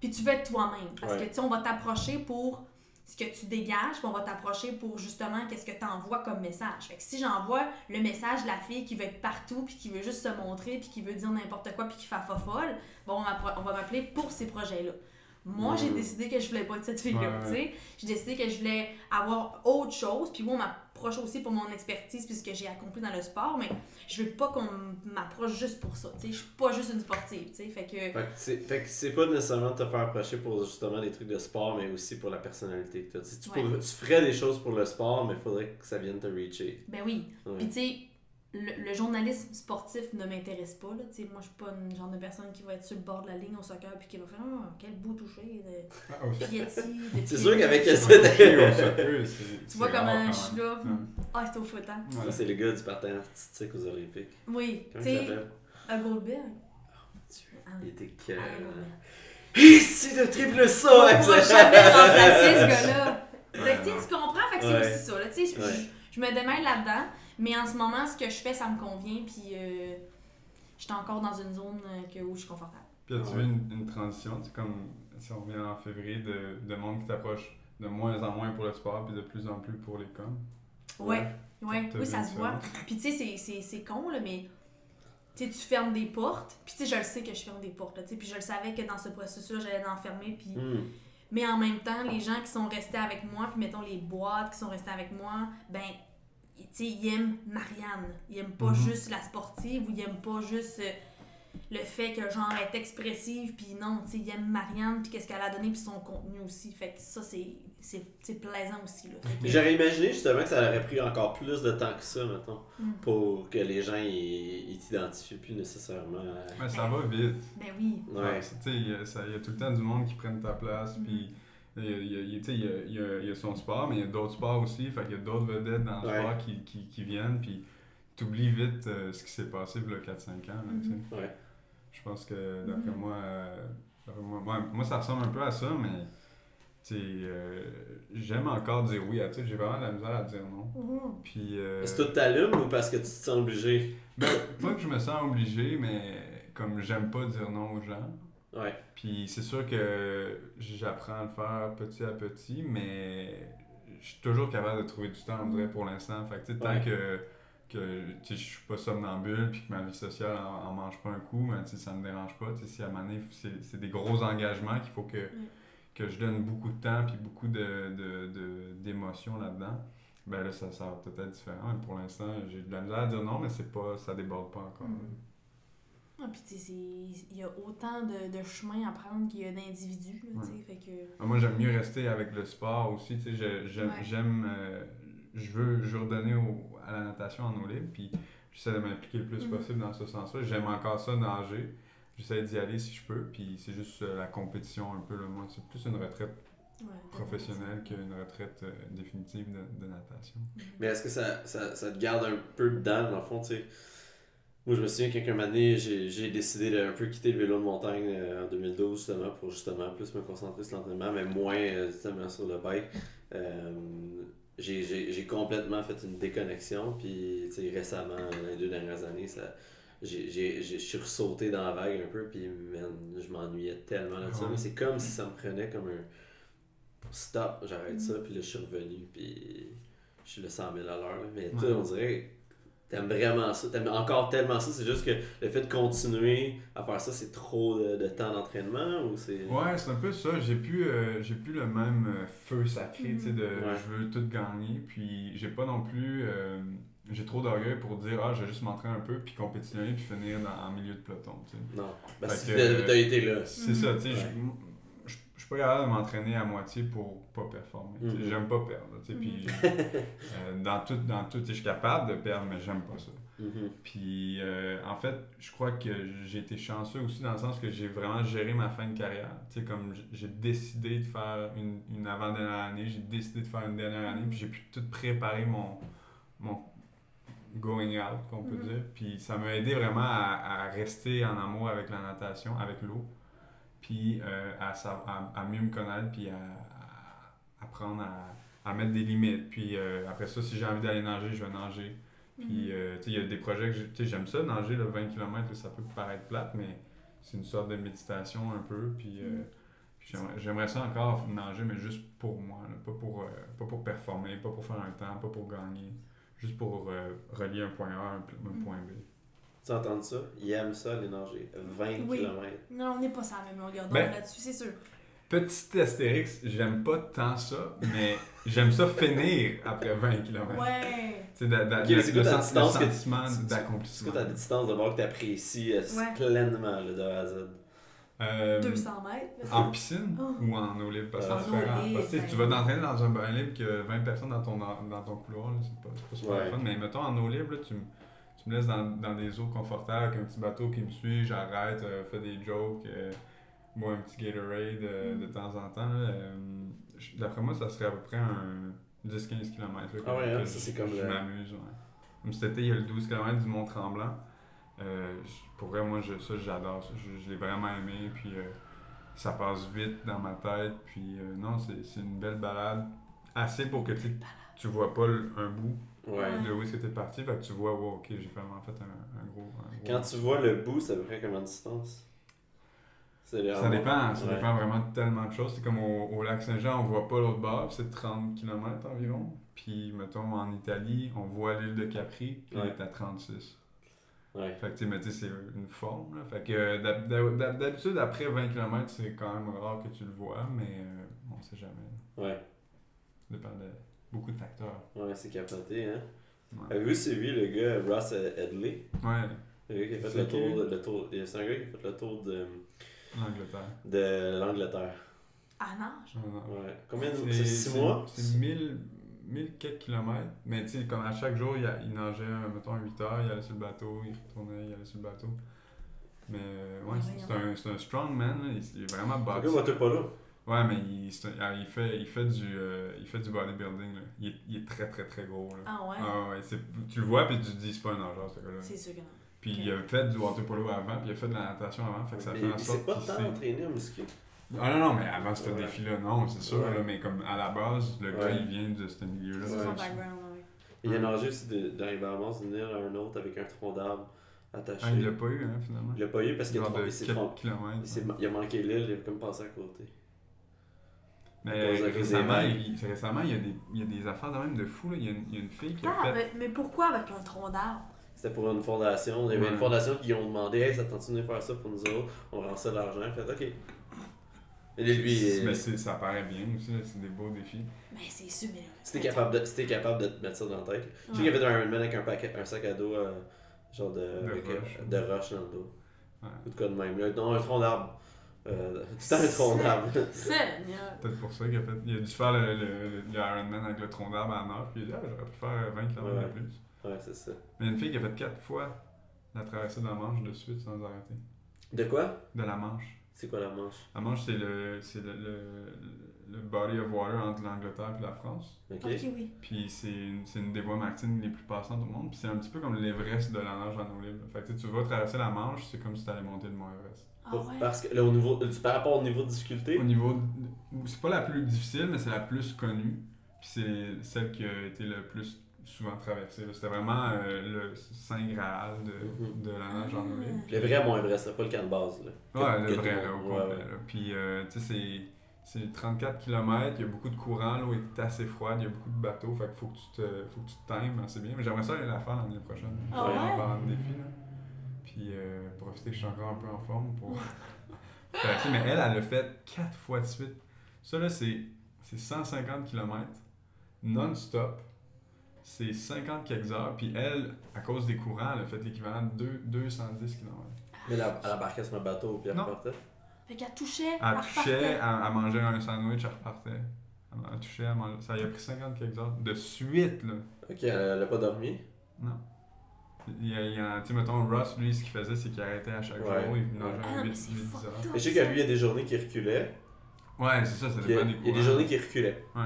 Puis tu veux être toi-même. Parce Ouais. que, tu sais, on va t'approcher pour ce que tu dégages, puis on va t'approcher pour justement qu'est-ce que tu envoies comme message. Fait que si j'envoie le message de la fille qui veut être partout, puis qui veut juste se montrer, puis qui veut dire n'importe quoi, puis qui fait folle, bon, on va on va m'appeler pour ces projets-là. Moi, j'ai décidé que je voulais pas être cette fille-là, Ouais, tu sais. J'ai décidé que je voulais avoir autre chose, puis moi, on m'approche aussi pour mon expertise, puis ce que j'ai accompli dans le sport, mais je veux pas qu'on m'approche juste pour ça, tu sais. Je suis pas juste une sportive, tu sais. Fait que. Fait que c'est, pas nécessairement de te faire approcher pour justement des trucs de sport, mais aussi pour la personnalité que. Tu, sais, tu, Ouais. pourrais- tu ferais des choses pour le sport, mais il faudrait que ça vienne te reacher. Ben oui. Ouais. Puis tu sais, le, le journalisme sportif ne m'intéresse pas. Là. Tu sais, moi, je suis pas une genre de personne qui va être sur le bord de la ligne au soccer puis qui va faire Ah, quel beau toucher de Ah. Piatti. C'est sûr qu'avec cette- Au soccer, c'est- Tu vois comment je suis là? Ah, c'est au foot, hein? Ouais. Ça, c'est le gars du patin artistique aux Olympiques. Oui. Tu Comment il sais, s'appelle un Goldberg. Dieu, Ah, Il était. Goldberg. C'est de triple saut, On va jamais remplacer ce gars-là. Tu comprends, fait que c'est aussi ça. Là, tu sais, je- Ouais. je, je me démêle là-dedans, mais en ce moment, ce que je fais, ça me convient, puis euh, j'étais encore dans une zone euh, que, où je suis confortable. Puis as-tu vu une, une transition, c'est comme si on revient en février, de, de monde qui t'approche de moins en moins pour le sport, puis de plus en plus pour les coms? Ouais, ouais, oui, ça se voit. Puis tu sais, c'est- c'est- c'est con, là, mais tu sais, tu fermes des portes, puis tu sais, je le sais que je ferme des portes, là, tu sais, puis je le savais que dans ce processus-là, j'allais en fermer, puis... Hmm. Mais en même temps, les gens qui sont restés avec moi, puis mettons les boîtes qui sont restées avec moi, ben, tu sais, ils aiment Marianne. Ils aiment pas Mhm. juste la sportive, ou ils aiment pas juste euh, le fait que genre être expressive, puis non, tu sais, ils aiment Marianne, puis qu'est-ce qu'elle a donné, puis son contenu aussi. Fait que ça, c'est- c'est c'est plaisant aussi, là. Que- J'aurais imaginé justement que ça aurait pris encore plus de temps que ça, mettons, Mm. pour que les gens ils ils t'identifient plus nécessairement. à- Mais ça va vite. Ben oui. Ouais. Tu sais, il y, a- ça- il y a tout le temps du monde qui prennent ta place, Mhm. puis il il y a- il y a- il y a- il y a- il y a son sport, mais il y a d'autres sports aussi, fait qu'il y a d'autres vedettes dans le Ouais. sport qui, qui, qui viennent, puis t'oublies vite euh, ce qui s'est passé il y a 4-5 ans, là, tu sais. Mhm. Ouais. Je pense que, d'après moi, euh, d'après moi, moi, moi, ça ressemble un peu à ça, mais tu sais, euh, j'aime encore dire oui à tout. J'ai vraiment de la misère à dire non. Mhm. Puis, euh, Est-ce que tu t'allumes ou parce que tu te sens obligé? ben, pas que je me sens obligé, mais comme j'aime pas dire non aux gens. Ouais. Puis c'est sûr que j'apprends à le faire petit à petit, mais je suis toujours capable de trouver du temps, on dirait, pour l'instant. Fait que, tu sais, tant Ouais. que, que je suis pas somnambule puis que ma vie sociale en, en mange pas un coup, ben, tu sais, ça me dérange pas. Tu sais, si à un moment donné, c'est c'est des gros engagements qu'il faut que, que je donne beaucoup de temps puis beaucoup de, de, de- d'émotions là-dedans, ben là, ça, ça va peut-être être différent. Mais pour l'instant, j'ai de la misère à dire non, mais c'est pas, ça déborde pas encore. Mhm. Ah, puis tu sais, c'est- il y a autant de, de chemins à prendre qu'il y a d'individus, là, tu sais, fait que... Ah, Moi, j'aime mieux rester avec le sport aussi. Tu sais, je- j'aime, Ouais. j'aime, euh, je veux, je veux redonner au- à la natation en eau libre, puis j'essaie de m'impliquer le plus Mhm. possible dans ce sens-là. J'aime encore ça nager. J'essaie d'y aller si je peux, puis c'est juste euh, la compétition un peu. Là. Moi, c'est plus une retraite Ouais, professionnelle qu'une retraite euh, définitive de, de natation. Mais est-ce que ça, ça, ça te garde un peu dedans, dans le fond, tu sais? Moi, je me souviens qu'à un année, j'ai j'ai décidé de un peu quitter le vélo de montagne euh, en 2012, justement, pour justement plus me concentrer sur l'entraînement, mais moins euh, justement sur le bike. Euh, j'ai- complètement fait une déconnexion, puis récemment, les deux dernières années, ça. Je suis ressauté dans la vague un peu, puis man, je m'ennuyais tellement là-dessus. Ouais. Mais c'est comme si ça me prenait comme un stop, j'arrête ça, puis là, je suis revenu, puis je suis le 100 000 à l'heure. Mais Ouais. on dirait, t'aimes vraiment ça, t'aimes encore tellement ça, c'est juste que le fait de continuer à faire ça, c'est trop de, de temps d'entraînement, ou c'est... Ouais, c'est un peu ça. J'ai plus, euh, j'ai plus le même euh, feu sacré, tu sais, de Ouais. je veux tout gagner. Puis j'ai pas non plus. euh, j'ai trop d'orgueil pour dire, ah, je vais juste m'entraîner un peu, puis compétitionner, puis finir dans, en milieu de peloton, tu sais. Non, parce Fait que t'as- été là. C'est ça, tu sais. Ouais. Suis pas capable de m'entraîner à moitié pour pas performer. Mhm. J'aime pas perdre. Puis euh, dans tout, dans tout, je suis capable de perdre, mais j'aime pas ça. Mhm. Puis euh, en fait, je crois que j'ai été chanceux aussi dans le sens que j'ai vraiment géré ma fin de carrière. Tu sais, comme j'ai décidé de faire une, une avant-dernière année, j'ai décidé de faire une dernière année, puis j'ai pu tout préparer mon, mon going out, qu'on peut Mhm. dire. Puis ça m'a aidé vraiment à, à rester en amour avec la natation, avec l'eau, puis euh, à, à, à mieux me connaître, puis à, à apprendre à, à mettre des limites. Puis euh, après ça, si j'ai envie d'aller nager, je vais nager. Puis, euh, tu sais, il y a des projets que j'aime ça, nager le 20 km, ça peut paraître plate, mais c'est une sorte de méditation un peu. Puis, euh, puis j'aimerais- ça encore nager, mais juste pour moi, là, pas, pour, euh, pas pour performer, pas pour faire un temps, pas pour gagner, juste pour euh, relier un point A à un, un point B. Tu entends ça? Il aime ça, aller nager. 20 Oui. km. Non, on n'est pas sur la même longueur d'onde Ben- là-dessus, c'est sûr. Petit astérix, j'aime pas tant ça, mais j'aime ça finir après 20 km. Ouais. C'est le, distance sentiment c'est- c'est- d'accomplissement. quoi ta distance de bord que t'apprécies euh, Ouais. pleinement là, de A à Z? Euh, 200 mètres. là, En piscine Oh. ou en eau libre? Parce que En Parce que tu tu ben- vas t'entraîner dans un bain libre que 20 personnes dans ton, dans ton couloir, c'est pas, c'est pas super Ouais. fun. Mais mettons en eau libre, là, tu, me- tu me laisses dans, dans des eaux confortables avec un petit bateau qui me suit, j'arrête, euh, fais des jokes, euh, bois un petit Gatorade euh, Mm. de temps en temps. euh, D'après moi, ça serait à peu près un 10-15 km. Là, Ah ouais, hein, ça, c'est comme Je m'amuse, ouais. Comme cet été, il y a le 12 km du Mont Tremblant. Je- pour vrai, moi, je, ça, j'adore ça. Je, je l'ai vraiment aimé. Puis ça passe vite dans ma tête. Puis non, c'est une belle balade. Assez pour que tu tu vois pas un bout Ouais. de où est-ce que t'es parti. Fait que tu vois, wow, ok, j'ai vraiment fait un, un gros. un gros- Quand tu vois le bout, c'est à peu près combien de distance? Ça dépend, ça Ouais. dépend vraiment de tellement de choses. C'est comme au, au lac Saint-Jean, on voit pas l'autre bord, c'est 30 km environ. Puis, mettons, en Italie, on voit l'île de Capri, puis Ouais. elle est à 36. Ouais. Fait que, tu sais, c'est une forme, là. Fait que, euh, d'hab- d'hab- d'hab- d'habitude, après 20 km, c'est quand même rare que tu le vois, mais euh, on sait jamais. Ouais. Ça dépend de beaucoup de facteurs. Ouais, c'est capoté, hein? Ouais. Avez-vous suivi le gars Ross Edley? Ouais, Le gars qui a fait le tour, le tour. C'est un gars qui a fait le tour de, l'Angleterre. de l'Angleterre. Nage. Non, non. Ouais. Combien de C'est- C'est 6 c'est- mois? C'est 1000, 1000 quelques kilomètres. Mais tu sais, comme à chaque jour, il, a- il nageait, mettons, à 8 heures, il allait sur le bateau, il retournait, il allait sur le bateau. Mais euh, ouais, c'est c'est un, c'est un strong man, là. Il, est vraiment Le bâti. gars water polo. Ouais, mais il, un- ah, il, fait, il, fait du, euh, il fait du bodybuilding. Là. Il, est, il est très, très, très gros. Là. Ah ouais? Ah ouais, c'est- tu le vois, puis tu te dis, c'est pas un nageur, ce gars-là. C'est sûr que non. Puis il a fait du water polo avant, puis il a fait de la natation avant, fait que ça Mais fait en il sorte s'est pas tant entraîné en muscu. Ah non, non, mais avant ce Ouais. défi-là, non, c'est sûr, Ouais. là, mais comme à la base, le gars, il vient de ce milieu-là. C'est son background, ouais. Il a nagé aussi les Bahamas d'une île à un autre avec un tronc d'arbre attaché. Ah, il l'a pas eu, hein, finalement? Il l'a pas eu parce qu'il a il s'est 4 trom- km. il il a manqué l'île, il a comme passé à côté. Mais récemment, il, c'est récemment, il y, a des, il y a des affaires de même de fou. Là. Il, y a une, il y a une fille qui a Ah, fait. mais, mais pourquoi avec un tronc d'arbre? C'était pour une fondation. Il y avait Ouais. une fondation qui ont demandé Hey, ça tente de faire ça pour nous autres? On rend ça de l'argent. Il fait OK. Et lui, Mais c'est- ça paraît bien aussi, là, c'est des beaux défis. Mais c'est sûr, mais. si t'es capable, de, si t'es capable de te mettre ça dans la tête. Je sais Ouais. qu'il y avait un Ironman avec un, paquet, un sac à dos, euh, genre de, avec, euh, roche. de roche dans le dos. Ouais. Ou de quoi de même. Non, un tronc d'arbre. Euh, tout le tronc d'arbre. Seigneur. Peut-être pour ça qu'il a, fait, il a dû faire le, le, le Ironman avec le tronc d'arbre à nage, puis il a dit ah, j'aurais pu faire 20 km Ouais. de plus. ouais, c'est ça. Mais il y a une fille qui a fait 4 fois la traversée de la Manche de suite sans arrêter. De quoi? De la Manche. C'est quoi la manche? La manche, c'est le, c'est le, le, le body of water entre l'Angleterre et la France. Ok. Ok, oui. Puis c'est une, c'est une des voies maritimes les plus passantes au monde. Puis c'est un petit peu comme l'Everest de la nage en eau libre. Fait que tu vas traverser la Manche, c'est comme si tu allais monter le Mont Ah ouais. Parce que là, au niveau, par rapport au niveau de difficulté, Au niveau. C'est pas la plus difficile, mais c'est la plus connue. Puis c'est celle qui a été le plus souvent traversée. C'était vraiment euh, le Saint Graal de, Mhm. de la nage en le vrai Mont Everest, là, pas le camp de base. Là. Ouais, Que- le que vrai, là, au ouais, complet. ouais. là. Puis, euh, tu sais, c'est. C'est 34 km, il y a beaucoup de courant, l'eau est assez froide, il y a beaucoup de bateaux, fait qu'il faut que tu te, faut que tu te times assez bien. Mais j'aimerais ça aller la faire l'année prochaine. Ah Ouais. ouais? En parlant de défi, là. Puis euh, profiter que je suis encore un peu en forme pour. Mais elle, elle l'a fait 4 fois de suite. Ça, là, c'est c'est 150 km non-stop. C'est 50 quelques heures. Puis elle, à cause des courants, elle a fait l'équivalent de deux- 210 km. Mais la- elle embarquait sur un bateau puis elle Non. repartait? Fait qu'elle touchait, Elle elle touchait, repartait. elle, elle mangeait un sandwich, elle repartait. Elle, elle touchait, elle mangeait. Ça y a pris 50 quelques heures. De suite, là. Ok, elle a pas dormi? Non. Il y a, il y a- tu sais, mettons, Ross, lui, ce qu'il faisait, c'est qu'il arrêtait à chaque Ouais. jour, il nageait Ah, un mais 8, c'est 10 fucked heures. up, Mais je sais que lui, il y a des journées qui reculait. Ouais, c'est ça, ça puis Il y, dépend des il y a des journées qui reculaient. Ouais.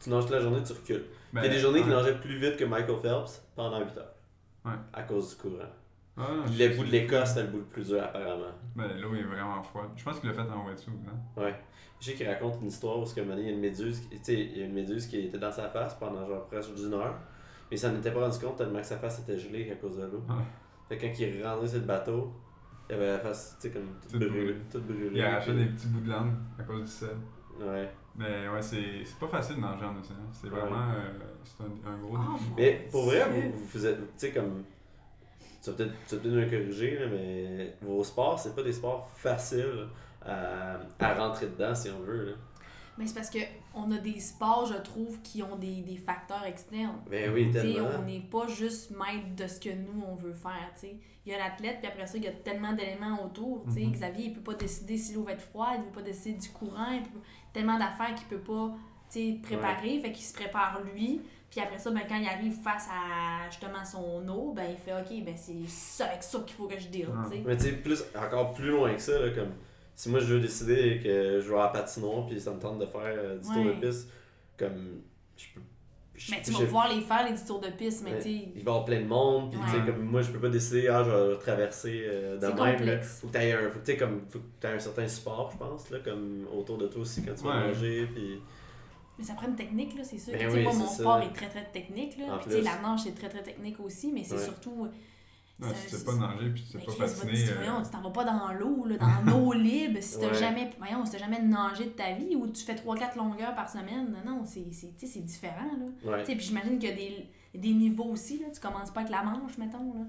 Tu nages toute la journée, tu recules. Ben, il y a des journées qui ouais. nageaient plus vite que Michael Phelps pendant 8 heures. Ouais. À cause du courant. Ah, Puis je- le bout de l'Écosse, c'était le bout le plus dur apparemment. Ben, l'eau est vraiment froide. Je pense qu'il l'a fait en wetsuit, hein. Ouais. Je sais qu'il raconte une histoire où ce que, un moment donné, il y a une méduse, qui- tu sais, il y a une méduse qui était dans sa face pendant genre presque d'une heure. Mais il s'en était pas rendu compte tellement que sa face était gelée à cause de l'eau. Ouais. Fait que quand il rentré sur le bateau, il avait la face, tu sais, comme toute Toute brûlée. brûlée. Toute brûlée. Il arrachait des petits bouts de langue à cause du sel. Ouais. Mais ouais, c'est c'est pas facile de nager en océan. C'est Ouais. vraiment euh, c'est un, un gros Oh, Mais pour vrai, vous, vous faisiez, tu sais, comme. Tu vas peut-être tu vas peut-être me corriger, là, mais vos sports, c'est pas des sports faciles à, à rentrer dedans, si on veut. Là. Mais c'est parce que on a des sports, je trouve, qui ont des, des facteurs externes. Ben oui, T'sais, tellement. on n'est pas juste maître de ce que nous, on veut faire. t'sais. Il y a l'athlète, puis après ça, il y a tellement d'éléments autour. t'sais. Mhm. Xavier, il peut pas décider si l'eau va être froide, il peut pas décider du courant, il peut... tellement d'affaires qu'il peut pas t'sais, préparer. Fait qu'il se prépare lui. Puis après ça, ben, quand il arrive face à justement son eau, ben, il fait OK, ben, c'est ça avec ça qu'il faut que je deal. Ah. t'sais. Mais tu sais, plus, encore plus loin que ça, là, comme si moi je veux décider que je vais à la patinoire puis ça me tente de faire euh, du tour de piste, comme je peux. je- Mais tu vas pouvoir les faire, les tours de piste, mais Ouais. tu sais, Il va y avoir plein de monde, puis tu sais, Ouais. comme moi je peux pas décider, ah, je vais traverser euh, de même. là. Faut que t'aies un, faut que t'aies comme, faut que t'aies un certain support, je pense, là, comme autour de toi aussi quand tu vas Ouais. nager, puis. Mais ça prend une technique, là, c'est sûr. Ben Tu sais, oui, moi, mon ça. sport est très, très technique. Là. Puis, tu la nage, c'est très, très technique aussi, mais c'est Ouais. surtout. Non, c'est si tu un- sais pas nager puis tu sais pas patiner. euh, voyons, tu t'en vas pas dans l'eau, là, dans l'eau libre, si t'as Ouais. jamais, voyons, si t'as jamais nagé de ta vie ou tu fais 3-4 longueurs par semaine. Non, non, c'est, c'est, tu sais, c'est différent, là. Ouais. Tu puis j'imagine qu'il y a des, des niveaux aussi, là. Tu commences pas avec la manche, mettons, là.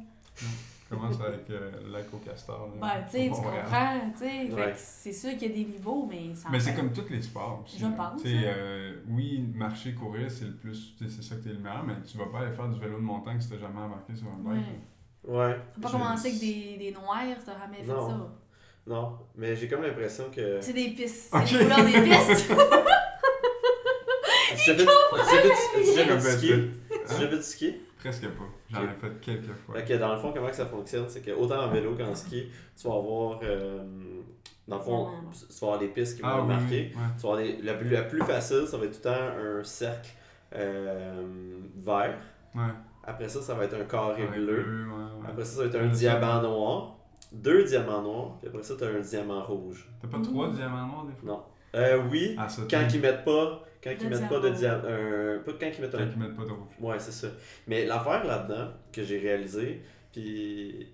Commence avec euh, le lac au castor. là. Ben, tu tu comprends, tu sais. Fait Ouais. que c'est sûr qu'il y a des niveaux, mais ça Mais c'est comme tous les sports aussi. Je là. pense, Tu hein. euh, oui, marcher, courir, c'est le plus. tu C'est ça que t'es le meilleur, mais tu vas pas aller faire du vélo de montagne si t'as jamais embarqué sur un bike. Ouais. T'as pas commencé avec des, des noirs, t'as jamais fait Non. ça? Non, mais j'ai comme l'impression que. C'est des pistes. Ok. C'est les couleurs des pistes? Tu as fait, as-tu déjà fait- as-tu déjà Comme fait du ski? Hein? Presque pas. J'en ai fait quelques fois. Fait que dans le fond, comment que ça fonctionne, c'est que autant en vélo qu'en ski, tu vas avoir. euh, dans le fond, Diamant. tu vas avoir des pistes qui vont Ah être oui, marquées. oui, ouais. Tu vas avoir des, la, plus, la plus facile, ça va être tout le temps un cercle euh, vert. Ouais. Après ça, ça va être un carré bleu. ouais, ouais. Après ça, ça va être un Un diamant noir. Deux diamants noirs. Puis après ça, tu as un diamant rouge. T'as pas trois diamants noirs des fois? Non. Euh, oui, Ah, ça, quand t'as- ils mettent pas. Quand ils De mettent pas de diamant. pas quand ils mettent Quand un ils mettent pas de rouge. Ouais, c'est ça. Mais l'affaire là-dedans que j'ai réalisé, puis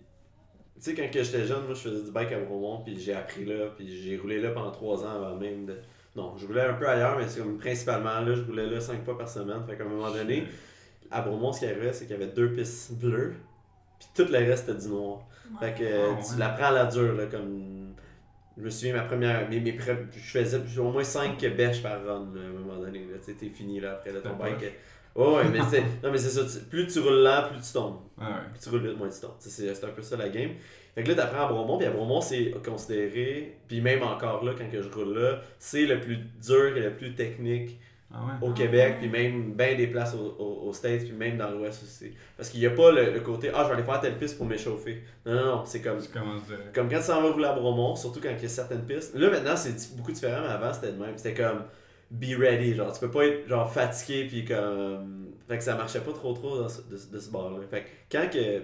tu sais, quand que j'étais jeune, moi je faisais du bike à Bromont, puis j'ai appris là, puis j'ai roulé là pendant trois ans avant même de. Non, je roulais un peu ailleurs, mais c'est comme principalement là, je roulais là cinq fois par semaine. Fait qu'à un moment donné, à Bromont, ce qui arrivait, c'est qu'il y avait deux pistes bleues, puis tout le reste c'était du noir. Fait que Ah, tu ouais. l'apprends à la dure, là, comme. Je me souviens, ma première. Mes, mes pre- Je faisais au moins 5 bêches par run, là, à un moment donné. Tu sais, t'es fini, là, après, là, ton bike. Ouais, ouais, mais c'est. Non, mais c'est ça. tu- Plus tu roules lent, plus tu tombes. Ah ouais. Plus tu roules vite, moins tu tombes. C'est c'est un peu ça la game. Fait que là, t'apprends à Bromont, puis à Bromont, c'est considéré. Puis même encore là, quand que je roule là, c'est le plus dur et le plus technique Ah ouais. au Ah Québec, puis même bien des places au- au- aux States, puis même dans l'Ouest aussi. Parce qu'il n'y a pas le, le côté Ah, je vais aller faire telle piste pour m'échauffer. Non, non, non, c'est comme. De. Comme quand tu s'en vas rouler à Bromont, surtout quand il y a certaines pistes. Là maintenant c'est beaucoup différent, mais avant c'était de même. C'était comme be ready, genre tu peux pas être genre fatigué puis comme. Fait que ça marchait pas trop trop dans ce- de, de ce bord-là. Fait que quand que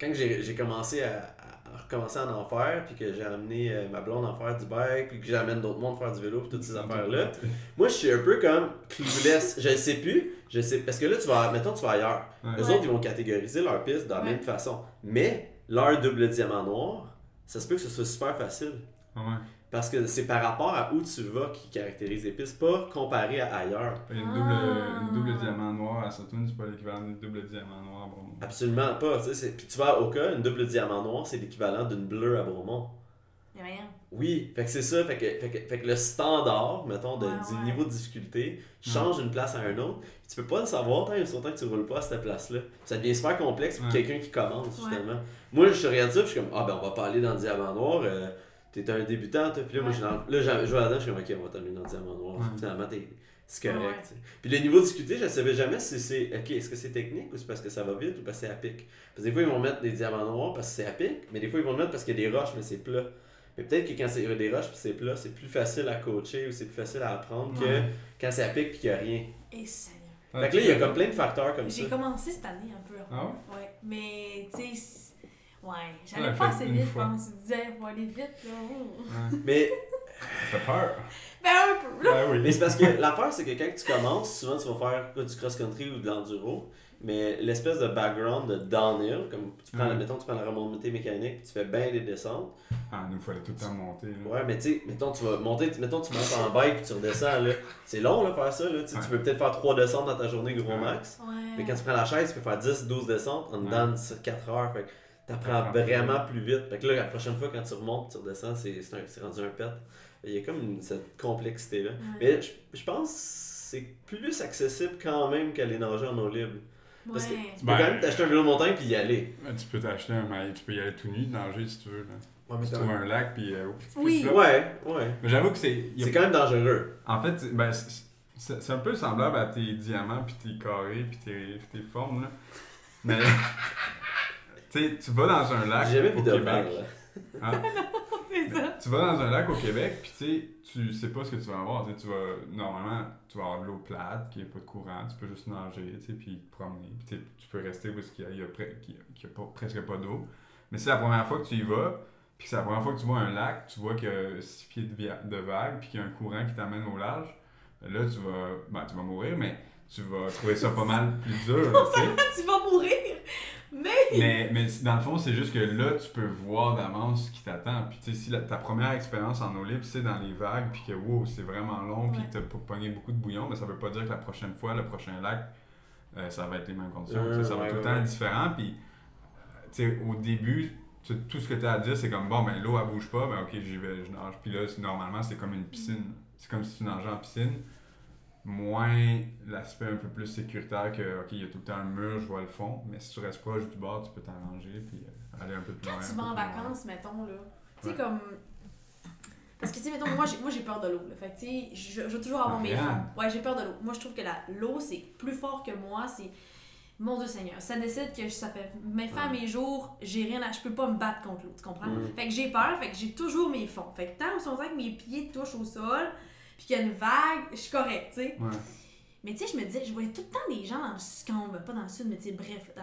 quand j'ai commencé à, à recommencer à en faire, puis que j'ai amené euh, ma blonde à en faire du bike, puis que j'amène d'autres mondes faire du vélo, puis toutes ces affaires-là, moi je suis un peu comme clueless. Je ne sais plus, je sais parce que là tu vas, mettons tu vas ailleurs. Ouais. Les Ouais. autres ils vont catégoriser leur piste de la Ouais. même façon, mais leur double diamant noir, ça se peut que ce soit super facile. Ah. Parce que c'est par rapport à où tu vas qui caractérise les pistes, pas comparé à ailleurs. Fait Une Ah. double, une double diamant noir à Saturn, c'est pas l'équivalent d'une double diamant noir à Bromont. Absolument pas. tu sais, c'est- Puis tu vas à Oka, une double diamant noir, c'est l'équivalent d'une bleue à Bromont. Rien. Oui, fait que c'est ça. Fait que, fait, que, fait que le standard, mettons, de, Ouais, du ouais. niveau de difficulté change d'une place à un autre. Puis tu peux pas le savoir tant et longtemps que tu roules pas à cette place-là. Ça devient super complexe pour Ouais. quelqu'un qui commence, Ouais. finalement. Moi, je regarde ça, puis je suis comme, ah ben on va pas aller dans le diamant noir. euh, T'es un débutant, toi. Puis là, moi, Ouais. là, je vois là-dedans, je suis comme, ok, on va t'amener dans le diamant noir. Ouais. Finalement, t'es. C'est correct. Ouais. Puis le niveau de difficulté, je ne savais jamais si c'est. Ok, est-ce que c'est technique ou c'est parce que ça va vite ou parce que c'est à pic. Parce que des fois, ils vont mettre des diamants noirs parce que c'est à pic, mais des fois, ils vont le mettre parce qu'il y a des roches, mais c'est plat. Mais peut-être que quand c'est- il y a des roches puis c'est plat, c'est plus facile à coacher ou c'est plus facile à apprendre que quand c'est à pic puis qu'il n'y a rien. Et. Ah, fait que là, il y a comme plein de facteurs comme ça. J'ai commencé cette année un peu. Ah ouais? Ouais. Mais, tu sais, ouais, j'allais Ouais, pas assez vite, je fois. pense. Je disais, faut aller vite, là. Ouais. Mais, Ça fait peur. Ben, un peu, là. Oui. mais c'est parce que l'affaire, c'est que quand tu commences, souvent tu vas faire quoi, du cross-country ou de l'enduro. Mais l'espèce de background de downhill, comme tu prends, mettons, tu prends la remontée mécanique, tu fais bien des descentes. Ah, nous, il fallait tout le temps monter. Là. Ouais, mais tu sais, mettons, tu vas monter, mettons, tu montes en bike puis tu redescends, là. C'est long, là, faire ça, là. Tu sais, Ouais. Tu peux peut-être faire 3 descentes dans ta journée, gros Ouais. max. Ouais. Mais quand tu prends la chaise, tu peux faire 10, 12 descentes en dedans de 4 heures. Fait que t'apprends vraiment plus vite. Fait que là, la prochaine fois, quand tu remontes, tu redescends, c'est c'est un- c'est rendu un pet. Il y a comme une- cette complexité-là. Mais je, je pense que c'est plus accessible quand même qu'aller nager en eau libre. parce que- Ouais. Tu peux Ben, quand même t'acheter un vélo de montagne puis y aller. Tu peux t'acheter un maillot, tu peux y aller tout nu, nager si tu veux. Là. Ouais, mais Tu trouves un lac, puis. euh, Oui. Ouais, ouais. Mais j'avoue que c'est. C'est quand même dangereux. En fait, c'est- ben, c'est un peu semblable à tes diamants, puis tes carrés, puis tes, tes formes. Là. Mais. Tu sais, tu vas dans un lac J'ai jamais vu au de Québec. vague, hein? Tu vas dans un lac au Québec, puis tu sais, tu sais pas ce que tu vas avoir. tu vas, normalement, tu vas avoir de l'eau plate, qui n'est pas de courant, tu peux juste nager, tu sais, puis te promener. Puis tu sais, tu peux rester a, a pre- qu'il y a- qu'il y a pas- presque pas d'eau. Mais c'est la première fois que tu y vas, puis que c'est la première fois que tu vois un lac, tu vois qu'il y a 6 pieds de, de vagues, puis qu'il y a un courant qui t'amène au large. Là, tu vas, ben, tu vas mourir, mais tu vas trouver ça pas mal plus dur, tu vas mourir. Mais. Mais, mais dans le fond, c'est juste que là, tu peux voir d'avance ce qui t'attend. Puis, tu sais, si la- ta première expérience en eau libre, c'est dans les vagues, puis que, wow, c'est vraiment long, puis que t'as pas pogné beaucoup de bouillon, mais ça veut pas dire que la prochaine fois, le prochain lac, euh, ça va être les mêmes conditions. Euh, ça va ouais, tout le ouais, temps ouais. être différent. Puis, tu sais, au début, tout ce que tu as à dire, c'est comme, bon, ben l'eau, elle bouge pas, ben ok, j'y vais, je nage. Puis là, normalement, c'est comme une piscine. C'est comme si tu nageais en piscine. Moins l'aspect un peu plus sécuritaire que, ok, il y a tout le temps un mur, je vois le fond. Mais si tu restes proche du bord, tu peux t'arranger, puis euh, aller un peu plus loin. Quand tu vas en loin. vacances, mettons, là. Tu sais, Ouais. comme. Parce que, tu sais, mettons, moi, j'ai, peur de l'eau. là. Fait que, tu sais, je, je veux toujours avoir mes fonds. Ouais, j'ai peur de l'eau. Moi, je trouve que l'eau, c'est plus fort que moi. C'est. Mon Dieu Seigneur, ça décide que ça fait mes fins, mes jours, j'ai rien à. Je peux pas me battre contre l'eau, tu comprends? Mm. Fait que j'ai peur, fait que j'ai toujours mes fonds. Fait que tant au que mes pieds touchent au sol, puis qu'il y a une vague, je suis correct, tu sais. Ouais. Mais tu sais, je me disais, je voyais tout le temps des gens dans le sud, pas dans le sud, mais tu sais, bref, dans,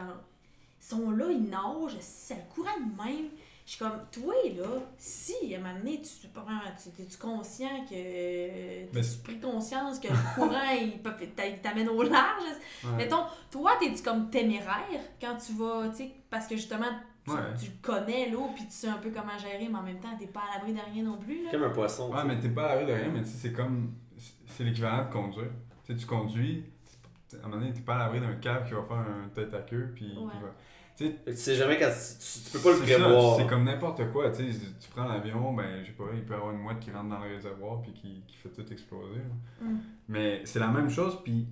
ils sont là, ils nagent, c'est le courant de même. Je suis comme, toi, là, si, à un moment donné, tu, tu, tu, es-tu conscient que. Mais Tu c'est- pris conscience que le courant, il t'amène au large? Ouais. Mettons, toi, t'es-tu comme téméraire quand tu vas, tu sais, parce que justement, tu, Ouais. tu connais l'eau, puis tu sais un peu comment gérer, mais en même temps, t'es pas à l'abri de rien non plus, là. Comme un poisson. Ouais, mais t'es pas à l'arrêt de rien, mais tu sais, c'est comme. C'est l'équivalent de conduire. Tu sais, tu conduis, à un moment donné, t'es pas à l'abri d'un cave qui va faire un tête à queue, puis qui Ouais. va. Tu sais, jamais quand tu, peux pas le prévoir. C'est comme n'importe quoi, tu sais, tu prends l'avion, ben, je sais pas, il peut y avoir une mouette qui rentre dans le réservoir, puis qui, qui fait tout exploser. Mm. Mais c'est la même chose, puis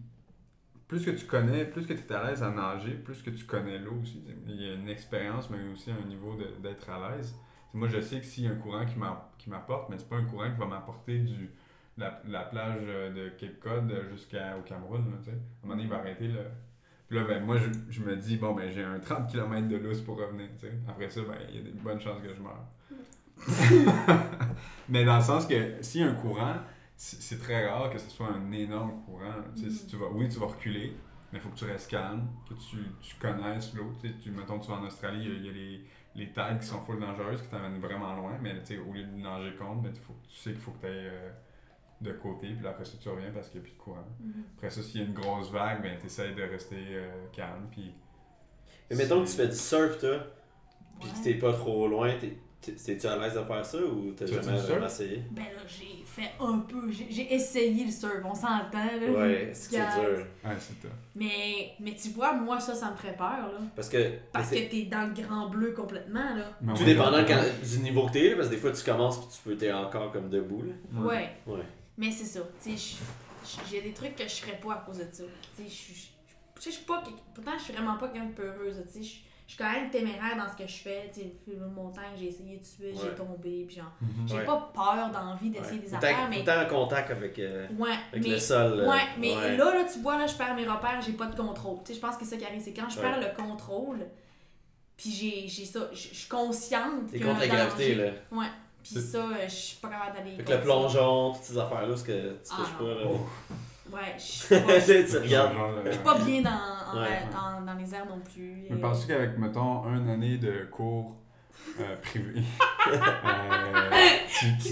plus que tu connais, plus que tu es à l'aise à nager, plus que tu connais l'eau aussi. Il y a une expérience, mais aussi un niveau d'être à l'aise. Moi, je sais que s'il y a un courant qui m'a- qui m'apporte, mais c'est pas un courant qui va m'apporter du, la, la plage de Cape Cod jusqu'au Cameroun, là. À un moment donné, il va arrêter, là. Puis là, ben, moi, je, je me dis, bon, ben, j'ai un 30 km de lousse pour revenir, tu sais. Après ça, ben, il y a des bonnes chances que je meure. Mais dans le sens que, s'il y a un courant, c'est c'est très rare que ce soit un énorme courant. Tu sais, si tu vas, oui, tu vas reculer, mais il faut que tu restes calme, que tu, tu connaisses l'eau. Tu mettons, tu vas en Australie, il y a- il y a les, les tailles qui sont full dangereuses, qui t'amènent vraiment loin, mais tu sais, au lieu de nager contre, ben, tu, faut, tu sais qu'il faut que tu ailles de côté, puis là, après ça, tu reviens parce qu'il n'y a plus de courant. Après ça, s'il y a une grosse vague, ben, tu essaies de rester euh, calme, puis... Mais mettons que tu fais du surf, toi, puis que t'es pas trop loin, t'es- t'es- t'es-tu à l'aise de faire ça ou t'as Tu jamais vraiment essayé? Ben là, j'ai fait un peu. J'ai essayé le surf, on s'entend, là. Ouais, c'est que c'est Gaz. dur. Ouais, c'est ça. Mais, mais tu vois, moi, ça, ça me ferait peur, là. Parce que. Parce que t'es dans le grand bleu complètement, là. Mais Tout dépendant quand- du niveau que t'es, là, parce que des fois tu commences puis tu peux t'es encore comme debout. Là. Ouais. Ouais. Mais c'est ça. J'ai des trucs que je ferais pas à cause de ça. Tu sais, je- suis pas. Pourtant, je suis vraiment pas quelqu'un de peureuse, tu sais. Je suis quand même téméraire dans ce que je fais. Tu sais, le montagne, j'ai essayé de suivre, Ouais. j'ai tombé, puis genre. Mhm. J'ai Ouais. pas peur d'envie d'essayer Ouais. des affaires, mais. en contact avec, euh, Ouais, avec mais. le sol. là. Ouais, mais Ouais. là, là, tu vois, là, je perds mes repères, j'ai pas de contrôle. Tu sais, je pense que c'est ça qui arrive, c'est quand je Ouais. perds le contrôle, puis j'ai j'ai ça, je suis consciente. T'es contre la gravité, là. Ouais, puis ça, euh, je suis pas capable d'aller. Fait que le plongeon, toutes ces affaires-là, ce que tu Ah, touches non. pas. Là. Oh. Ouais, je suis pas, je euh, suis pas bien dans, en- Ouais. en- dans les airs non plus. Mais penses-tu qu'avec, mettons, une année de cours euh, privés, euh, tu, tu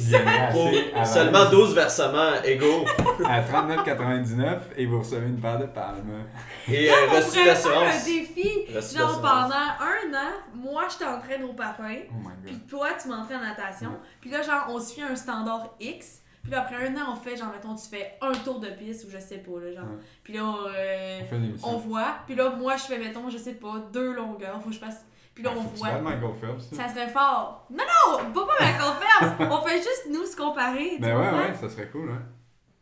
Pour seulement 12 versements égaux À 39,99 et vous recevez une paire de palmes. et euh, on reçu faire un d'assurance. défi. Reçu Genre d'assurance. pendant un an, moi je t'entraîne au patin, Oh my puis toi tu m'entraînes en natation. Puis là, genre, on se fait un standard X. Puis là, après un an, on fait, genre, mettons, tu fais un tour de piste ou je sais pas, là, genre. Ouais. Puis là, euh, On émission. on voit. Puis là, moi, je fais, mettons, je sais pas, deux longueurs. Faut que je fasse. Puis là, Ouais, on voit. Michael Phelps. ça. Ça serait fort. Non, non, pas pas ma conférence. on fait juste nous se comparer. Ben ouais, ouais, ça serait cool, hein.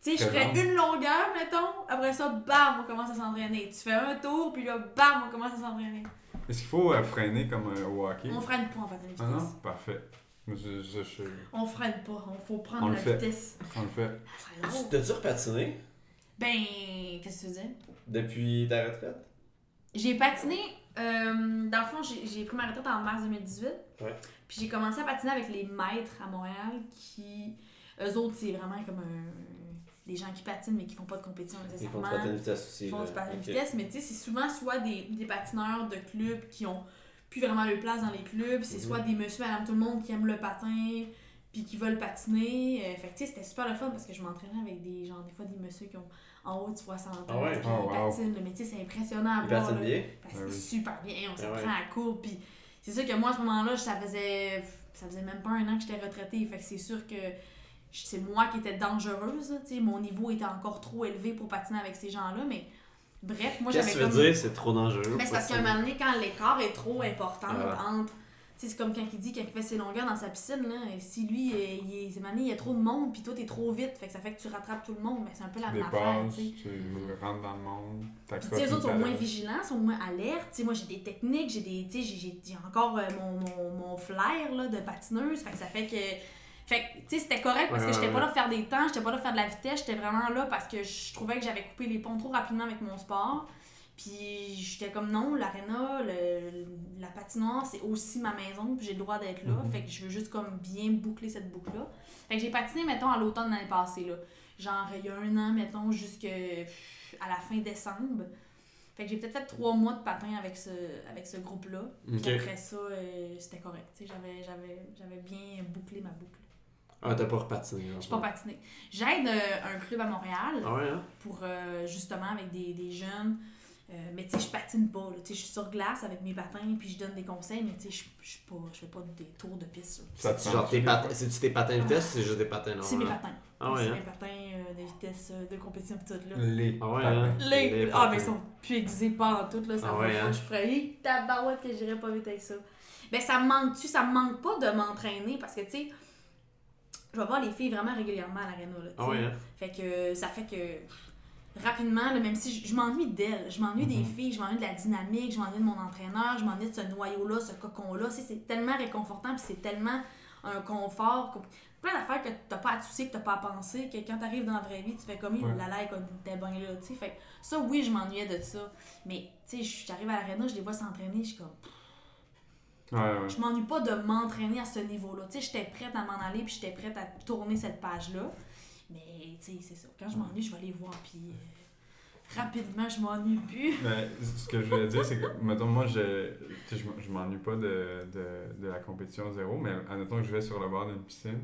Tu sais, je ferais une longueur, mettons. Après ça, bam, on commence à s'entraîner. Tu fais un tour, puis là, bam, on commence à s'entraîner. Est-ce qu'il faut euh, freiner comme euh, au hockey? On freine pas en fait la Ah non? Parfait. Je, je, je- On freine pas. On faut prendre On la fait. vitesse. on le fait. Serait drôle. T'as-tu repatiné? Ben, qu'est-ce que tu veux dire? depuis ta retraite? J'ai patiné, euh, dans le fond, j'ai pris ma retraite en mars 2018. Ouais. Puis j'ai commencé à patiner avec les maîtres à Montréal qui, eux autres, c'est vraiment comme un, des gens qui patinent mais qui font pas de compétition Ils font du patin de vitesse aussi. Ils font du patin de vitesse, mais tu sais, c'est souvent soit des, des patineurs de clubs qui ont plus vraiment leur place dans les clubs, c'est Mhm. soit des monsieur, madame, tout le monde qui aiment le patin puis qui veulent patiner. Euh, fait que tu sais, c'était super le fun parce que je m'entraînais avec des gens, des fois des messieurs qui ont en haut de 60 ans, Ah ouais? Oh, wow. patinent, là. mais tu sais, c'est impressionnant à Ils patinent bien? Parce Ah que oui. c'est super bien, on se Ah ouais. prend à court, puis c'est sûr que moi, à ce moment-là, ça faisait, ça faisait même pas un an que j'étais retraitée, fait que c'est sûr que c'est moi qui étais dangereuse, là, tu sais, mon niveau était encore trop élevé pour patiner avec ces gens-là, mais bref, moi Qu'est-ce j'avais que tu comme... veux dire? C'est trop dangereux. Mais c'est parce qu'à un moment donné, quand l'écart est trop important Ah. entre. Tu sais, c'est comme quand il dit, quand il fait ses longueurs dans sa piscine, là, et si lui, euh, il est, un moment donné, il y a trop de monde, puis toi, t'es trop vite, fait que ça fait que tu rattrapes tout le monde, mais c'est un peu la Tu même affaire, dépasses, tu sais. tu rentres dans le monde, Puis, t'accroches tu sais, les autres sont moins vigilants, sont moins alertes. Tu sais, moi, j'ai des techniques, j'ai des. Tu sais, j'ai- j'ai j'ai encore euh, mon, mon, mon flair là, de patineuse. Fait que ça fait que. Fait que, tu sais, c'était correct parce que j'étais pas là pour faire des temps, j'étais pas là pour faire de la vitesse, j'étais vraiment là parce que je trouvais que j'avais coupé les ponts trop rapidement avec mon sport. Puis j'étais comme non, l'aréna, la patinoire, c'est aussi ma maison, puis j'ai le droit d'être là. Mhm. Fait que je veux juste comme bien boucler cette boucle-là. Fait que j'ai patiné, mettons, à l'automne de l'année passée, là. Genre, il y a un an, mettons, jusqu'à la fin décembre. Fait que j'ai peut-être fait trois mois de patin avec ce, avec ce groupe-là. Puis après ça, euh, c'était correct. J'avais bien bouclé ma boucle. Ah, t'as pas repatiné. Je pas patiné. J'aide euh, un club à Montréal Ah ouais, hein? pour euh, justement avec des, des jeunes. Euh, mais tu sais, je patine pas. là. Tu sais, je suis sur glace avec mes patins puis je donne des conseils, mais tu sais, je je suis pas, je fais pas des tours de piste. là. Ça te C'est genre tes? C'est-tu tes patins de vitesse ou c'est juste des patins C'est mes normaux? patins. Ah ouais, c'est hein? mes patins euh, de vitesse de compétition pis tout là. Les Ah ouais, patins. hein? Les... Les Ah, mais ils sont plus aiguisés pas en tout, là. Ça Ah va ouais, hein? Je ferais, tabarouette que j'irais pas vite avec ça. Ben, ça me manque-tu? Ça me manque pas de m'entraîner parce que, tu sais, je vais voir les filles vraiment régulièrement à tu Ah ouais, hein? Fait que ça fait que rapidement, là, même si je, m'ennuie d'elles, je m'ennuie des Mhm. filles, je m'ennuie de la dynamique, je m'ennuie de mon entraîneur, je m'ennuie de ce noyau-là, ce cocon-là. C'est tellement réconfortant, puis c'est tellement un confort, plein d'affaires que t'as pas à te soucier, que t'as pas à penser, que quand t'arrives dans la vraie vie, tu fais comme, Ouais. la like, t'es bien là, tu sais. Fait que ça, oui, je m'ennuyais de ça. Mais, tu sais, j'arrive à l'aréna, je les vois s'entraîner, je suis comme, Ouais, ouais. je m'ennuie pas de m'entraîner à ce niveau-là. Tu sais, j'étais prête à m'en aller, puis j'étais prête à tourner cette page-là. Mais, tu sais, c'est ça. Quand je m'ennuie, je vais aller voir, puis euh, rapidement, je m'ennuie plus. Mais ce que je voulais dire, c'est que, mettons, moi, je, tu sais, je, m'ennuie pas de, de, de la compétition zéro, mais admettons que je vais sur le bord d'une piscine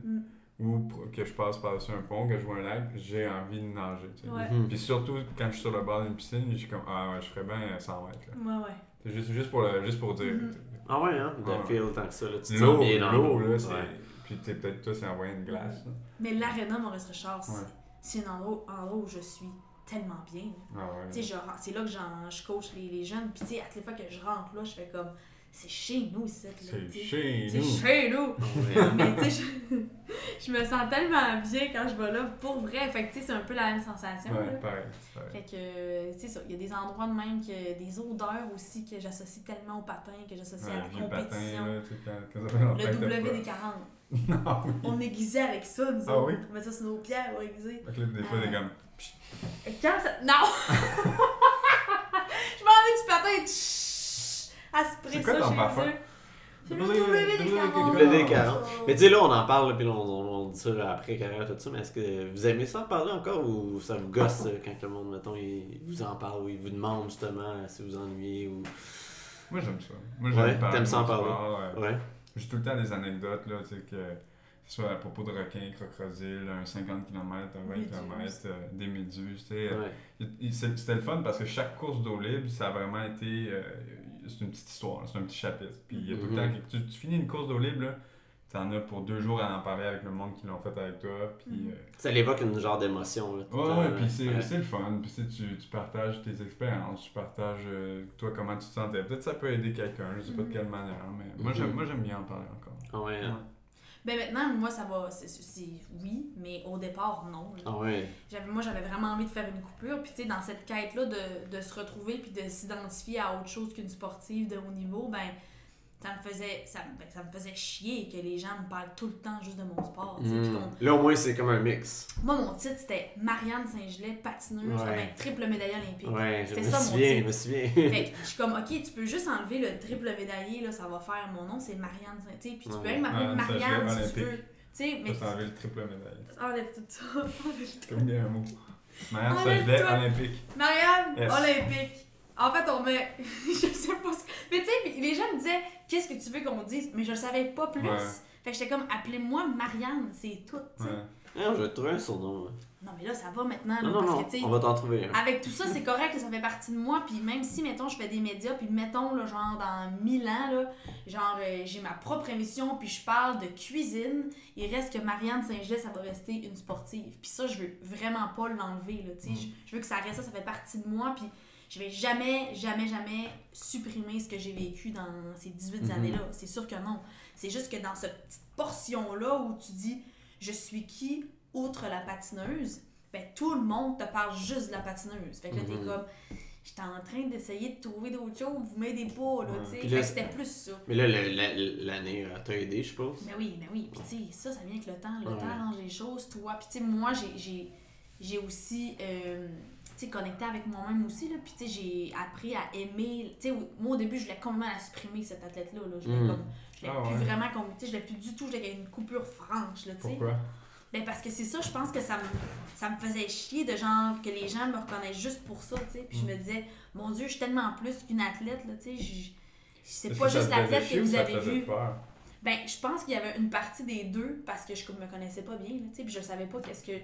Mm. ou que je passe par-dessus un pont, que je vois un lac, j'ai envie de nager. tu sais. Ouais. Mhm. Puis surtout, quand je suis sur le bord d'une piscine, je suis comme, ah ouais, je ferais bien 100 mètres. là. Ouais, ouais. C'est juste, juste, pour, le- juste pour dire. Mhm. Ah ouais, hein? De Ouais. feel tant que ça, là. Tu te sens L'eau, bien dans l'eau, l'eau. là, c'est. Ouais. Puis t'es peut-être toi, c'est envoyé une glace. là. Mais l'aréna Maurice Richard, c'est- Ouais. c'est un endroit, endroit où je suis tellement bien. Ah ouais. Tu sais, je rentre- c'est là que j'en- je coach les, les jeunes. Puis, tu sais, à toutes les fois que je rentre là, je fais comme, c'est chez nous ici. C'est tu sais. chez C'est nous. chez nous. Mais, tu sais, je, je me sens tellement bien quand je vais là, pour vrai. Fait que, tu sais, c'est un peu la même sensation. Ouais, là. pareil. c'est pareil. Fait que, euh, c'est ça. Il y a des endroits de même, que, des odeurs aussi que j'associe tellement au patin, que j'associe à la patin, compétition. là, tu sais, quand, le que t'as pas- WD-40. Non, oui. On aiguisait avec ça, nous Ah oui? On met ça sur nos pierres, on aiguisait. Fait que là, des fois, des Ah. comme. Quand ça. Non! je m'en vais du patin. À C'est quoi ça ton chez parfum? eux. C'est le WD-40. WD-40. WD-40. Mais tu sais, là, on en parle, puis on, on, on dit ça là, après carrière, tout ça, mais est-ce que vous aimez ça en parler encore ou ça vous gosse euh, quand le monde, mettons, il vous en parle ou il vous demande justement si vous ennuyez ou. Moi, j'aime ça. Moi, Ouais, j'aime parler t'aimes ça en parler. ouais. Ouais. J'ai tout le temps des anecdotes, là, tu sais, que ce soit à propos de requins, crocodiles, un 50 km, un 20 Méduses. km, euh, des méduses, tu sais. euh, ouais. il- il- c'est- C'était le fun parce que chaque course d'eau libre, ça a vraiment été. euh, c'est une petite histoire, c'est un petit chapitre. Puis il y a tout le Mhm. temps. que- Tu, tu finis une course d'eau libre, là, t'en as pour deux jours à en parler avec le monde qui l'ont fait avec toi. Puis. Mhm. euh, Ça l'évoque une genre d'émotion. Ouais, ouais, puis c'est Ouais. le fun. Puis tu, tu, tu partages tes expériences, tu partages euh, toi comment tu te sentais. Peut-être ça peut aider quelqu'un, je sais pas de Mhm. quelle manière, mais moi Mhm. j'aime moi j'aime bien en parler encore. Ah ouais. hein. Ben maintenant, moi, ça va. c'est- C'est oui, mais au départ, non. Ah ouais. J'avais, moi, j'avais vraiment envie de faire une coupure. Puis, tu sais, dans cette quête-là de, de se retrouver puis de s'identifier à autre chose qu'une sportive de haut niveau, ben, ça me faisait, ça, me- ça me faisait chier que les gens me parlent tout le temps juste de mon sport. Mm. qu'on- Là, au moins, c'est comme un mix. Moi, mon titre, c'était Marianne Saint-Gelais, patineuse, Ouais. ben, triple médaille olympique. Ouais, je C'était me ça, mon souviens, je titre. me souviens. Fait que je suis comme, ok, tu peux juste enlever le triple médaillé, là, ça va faire mon nom, c'est Marianne Saint. Puis tu peux Ouais. même m'appeler Marianne si tu veux. olympique. Tu sais, mais. Ça t'enlève le triple médaille. Enlève tout ça. enlève tout. Comme bien un mot. Marianne Saint-Gelais olympique. Marianne, Yes. olympique. En fait, on met. je sais pas ce que. Mais tu sais, puis les gens me disaient, qu'est-ce que tu veux qu'on dise? Mais je le savais pas plus. Ouais. Fait que j'étais comme, appelez-moi Marianne, c'est tout, tu sais. Ouais. Ah, je vais te trouver un surnom. là. Non, mais là, ça va maintenant, là, Non, non, parce non, que tu sais. on va t'en trouver un. Avec tout ça, c'est correct, ça fait partie de moi. Puis même si, mettons, je fais des médias, puis mettons, là, genre, dans 1000 ans, là, genre, euh, j'ai ma propre émission, puis je parle de cuisine, il reste que Marianne Saint-Gelais, ça va rester une sportive. Puis ça, je veux vraiment pas l'enlever, là, tu sais. Je, je veux que ça reste ça, ça fait partie de moi, puis je vais jamais, jamais, jamais supprimer ce que j'ai vécu dans ces 18 Mhm. années-là. C'est sûr que non. C'est juste que dans cette petite portion-là où tu dis, je suis qui, outre la patineuse, ben, tout le monde te parle juste de la patineuse. Fait que là, t'es Mhm. comme, j'étais en train d'essayer de trouver d'autres choses, vous m'aidez pas, là, Ouais. tu sais. C'était plus ça. Mais là, la- l'année euh, t'a aidé, je suppose? Ben oui, ben oui. Puis tu sais, ça, ça vient avec le temps. Le Ouais. temps arrange les choses, toi. Puis tu sais, moi, j'ai- aussi, euh, sais, connecté avec moi-même aussi, là. Puis tu sais, j'ai appris à aimer... Tu sais, moi, au début, je voulais complètement la supprimer, cette athlète-là, là. Je Mm. comme... Je voulais Ah plus ouais. vraiment... comme- Tu sais, je voulais plus du tout... Ait une coupure franche, là, tu sais. Pourquoi? Ben parce que c'est ça, je pense que ça me, ça me faisait chier de genre que les gens me reconnaissent juste pour ça, tu sais. Puis je me disais, mon Dieu, je suis tellement plus qu'une athlète, là, tu sais. je- C'est pas juste l'athlète que vous avez faisait vu. peur? Ben, je pense qu'il y avait une partie des deux parce que je me connaissais pas bien, là, tu sais. Puis je savais pas qu'est-ce que,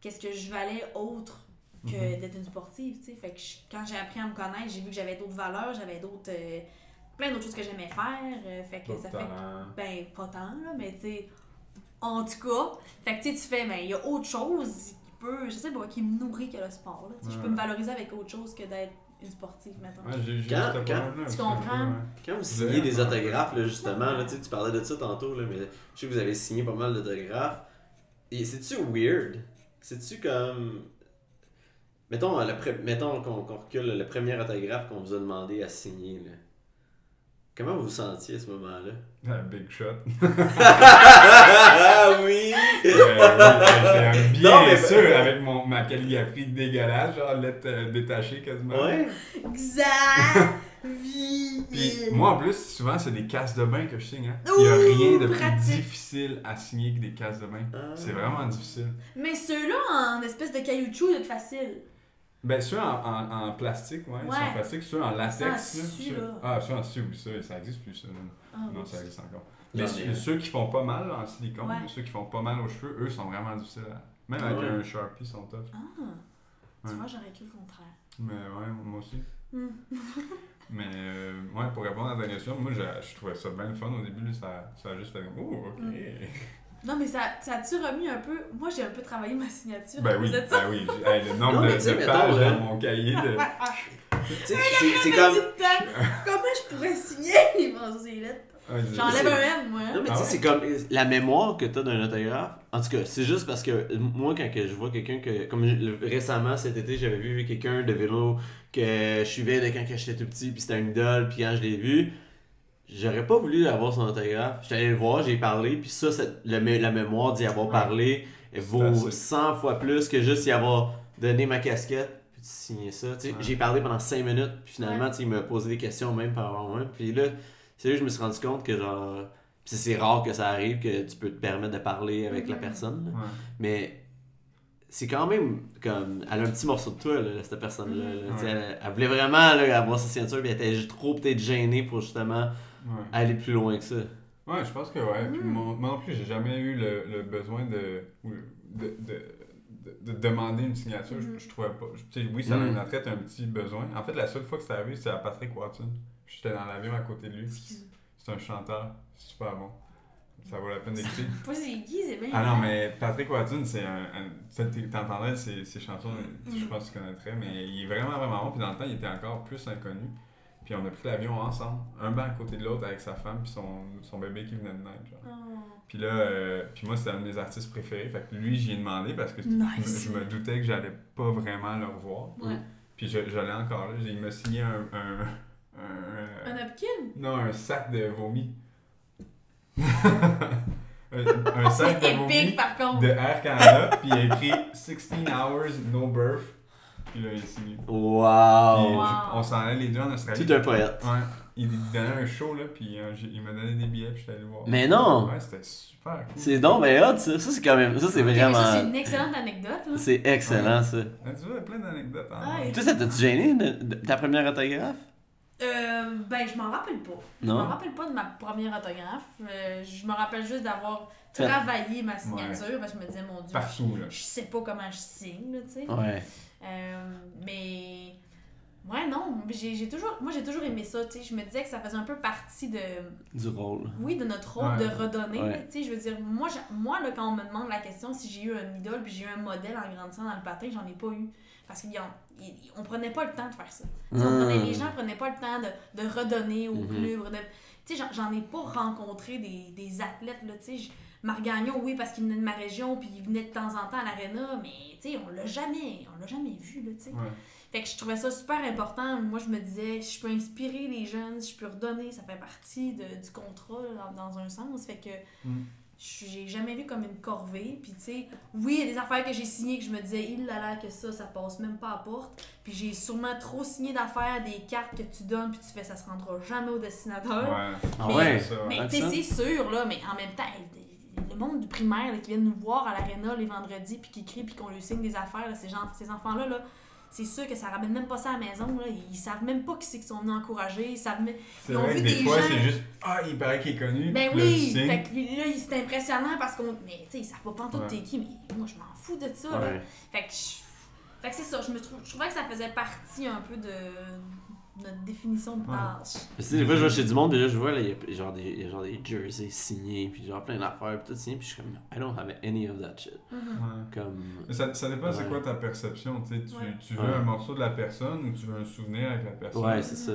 qu'est-ce que je valais autre que Mhm. d'être une sportive, tu sais. Fait que je- quand j'ai appris à me connaître, j'ai vu que j'avais d'autres valeurs, j'avais d'autres. euh, plein d'autres choses que j'aimais faire. euh, fait que ça fait talents. ben, pas tant, là, mais tu sais, en tout cas, fait que tu sais, tu fais, ben, il y a autre chose qui peut, je sais pas, qui me nourrit que le sport, là. Tu sais, Je peux me valoriser avec autre chose que d'être une sportive, maintenant. Ouais, j'ai j'ai Quand- quand- Tu comprends? Quand vous signez des autographes, là, justement, là, tu sais, tu parlais de ça tantôt, là, mais je sais que vous avez signé pas mal d'autographes. Et c'est-tu weird? C'est-tu comme. Mettons, le pre- mettons qu'on qu'on recule le premier autographe qu'on vous a demandé à signer. Là. Comment vous vous sentiez à ce moment-là? Un big shot. ah oui! Euh, oui, bien Non, mais- sûr, avec mon, ma calligraphie dégueulasse, genre lettre euh, détachée quasiment. Ouais. Xavier. Puis moi en plus, souvent c'est des cases de bain que je signe. Hein. Il n'y a rien de plus pratique. difficile à signer que des cases de bain. Ah. C'est vraiment difficile. Mais ceux-là, en espèce de ils être facile. Ben ceux en, en, en plastique, ouais, ils Ouais. sont en plastique, ceux en latex. Là, ceux-. Ah, ceux en oui, ça, ça existe plus ça. Ah, non, oui. ça existe encore. J'en Mais ai ceux, ceux qui font pas mal en silicone, Ouais. ceux qui font pas mal aux cheveux, eux sont vraiment difficiles. à- Même Ah avec un Sharpie, ils sont tough. Ah, Ouais. tu vois, j'aurais cru le contraire. Mais ouais, moi aussi. Hmm. Mais euh, ouais, pour répondre à ta question, moi je, je trouvais ça bien le fun au début, là, ça, ça a juste fait Oh, ok. Mm. Non, mais ça, ça a-tu remis un peu? Moi, j'ai un peu travaillé ma signature. Ben oui, ça. ben oui. hey, le nombre Non, de, de pages là. dans mon cahier de. Tu sais, c'est comme. Comment je pourrais signer les lettres? Ouais, je- J'enlève un M, moi. Non, mais Ah tu sais, ouais? c'est comme la mémoire que t'as d'un autographe. En tout cas, c'est juste parce que moi, quand que je vois quelqu'un que. Comme je- le- récemment, cet été, j'avais vu quelqu'un de vélo que je suivais de quand j'étais tout petit, puis c'était un idole, puis quand je l'ai vu, j'aurais pas voulu avoir son autographe. J'étais allé le voir, j'ai parlé, puis ça, c'est- le mé- la mémoire d'y avoir parlé elle vaut assez. 100 fois plus que juste y avoir donné ma casquette. Puis signer ça. Tu sais, Ouais. J'ai parlé pendant 5 minutes, puis finalement, Ouais. tu sais, il m'a posé des questions même par avant moi. Puis là, c'est là que je me suis rendu compte que genre. Puis c'est rare que ça arrive que tu peux te permettre de parler avec la personne. Ouais. Mais c'est quand même comme. Elle a un petit morceau de toi, là, cette personne-là. Là. Tu sais, Ouais. Elle, elle voulait vraiment là, avoir sa signature, puis elle était juste trop peut-être gênée pour justement Ouais. aller plus loin que ça. Ouais, je pense que ouais. Puis Mm. moi, moi non plus, j'ai jamais eu le, le besoin de, de, de, de, de demander une signature. Je- Mhm. Je, trouvais pas. je- tu sais, oui, ça Mm. en un petit besoin. En fait, la seule fois que c'est arrivé, c'était à Patrick Watson. J'étais dans l'avion à côté de lui. C'est un chanteur super bon. Ça vaut la peine d'écouter. Pas c'est qui, c'est bien. Ah non, mais Patrick Watson, c'est un. un ça, T'entendrais ses, ses chansons, Mm. je pense que tu connaîtrais, mais il est vraiment, vraiment bon. Puis dans le temps, il était encore plus inconnu. Puis on a pris l'avion ensemble, un banc à côté de l'autre avec sa femme puis son, son bébé qui venait de naître. genre. Oh. Puis là, euh, puis moi, c'était un de mes artistes préférés. Fait que lui, j'y ai demandé parce que je me- Nice. je me doutais que j'allais pas vraiment le revoir. Ouais. Puis je, je l'ai encore là. Il m'a signé un. un, un- Un napkin? non, un sac de vomi. un, un sac de vomi par contre. de Air Canada, puis il a écrit 16 hours no birth. Puis là, il a signé. Puis Wow! Wow. je- on s'en allait les deux en Australie. Tout un poète. Ouais. Il donnait un show, là, puis euh, il m'a donné des billets, puis j'étais allé le voir. Mais non! Ouais, c'était super cool. C'est donc ben hot, ça. Ça, c'est quand même. Ça, c'est Ça, c'est vraiment. une excellente anecdote. Là. C'est excellent, ça. Ah, tu vois, plein d'anecdotes. Hein? Toi, ça t'a-tu gêné de, de ta première autographe? Euh, ben, je m'en rappelle pas. Je Non? m'en rappelle pas de ma première autographe. Euh, je me rappelle juste d'avoir travaillé ma signature parce que je me disais, mon Dieu, Partout, là. je, je sais pas comment je signe, là, tu sais. Ouais. Euh, mais. Ouais, non, j'ai j'ai toujours. Moi, j'ai toujours aimé ça, tu sais. Je me disais que ça faisait un peu partie de. Du rôle. Oui, de notre rôle Ouais. de redonner. Ouais. Tu sais, je veux dire, moi, moi là, quand on me demande la question si j'ai eu un idole puis j'ai eu un modèle en grandissant dans le patin, j'en ai pas eu. Parce qu'on prenait pas le temps de faire ça. On Hmm. prenait- les gens prenaient pas le temps de, de redonner au Mhm. club. Tu sais, j'en- j'en ai pas rencontré des, des athlètes, là, tu sais. Je- Marc Gagnon, oui, parce qu'il venait de ma région, puis il venait de temps en temps à l'aréna, mais tu sais, on l'a jamais, on l'a jamais vu, là, tu sais. Ouais. Fait que je trouvais ça super important. Moi, je me disais, je peux inspirer les jeunes, je peux redonner, ça fait partie de- du contrat là, dans, un sens. Fait que Mm. je- j'ai jamais vu comme une corvée. Puis, tu sais, oui, il y a des affaires que j'ai signées que je me disais, il a l'air que ça, ça passe même pas à porte. Puis, j'ai sûrement trop signé d'affaires, des cartes que tu donnes, puis tu fais, ça se rendra jamais au destinateur. Ouais. Ah Mais- ouais? Ça, ouais. Mais Ah, tu sais, ça? c'est sûr, là, mais en même temps, hey, le monde du primaire là, qui viennent nous voir à l'aréna les vendredis, puis qui crient, puis qu'on lui signe des affaires, là, ces, gens, ces enfants-là, là, c'est sûr que ça ramène même pas ça à la maison. Là. Ils savent même pas qui c'est qu'ils sont venus encourager. Ils savent même... C'est Ils ont vrai vu que des, des fois, gens- c'est juste Ah, il paraît qu'il est connu. Ben là, oui! Fait que là, c'est impressionnant parce qu'on. Mais tu sais, ils savent pas pantoute Ouais. t'es qui, mais moi, je m'en fous de ça. là. Fait que, je... fait que c'est ça. Je, me trouve... je trouvais que ça faisait partie un peu de notre définition de tâche. Parce que des fois, je vois chez du monde, là, je vois, là, il y a genre des, il y a genre des jerseys signés, puis genre plein d'affaires, puis tout signé, puis je suis comme, I don't have any of that shit. Mhm. Ouais. Comme. Mais Ça, ça dépend c'est Ouais. quoi ta perception. tu sais. Tu, Ouais. tu veux Ouais. un morceau de la personne ou tu veux un souvenir avec la personne? Ouais, c'est ça.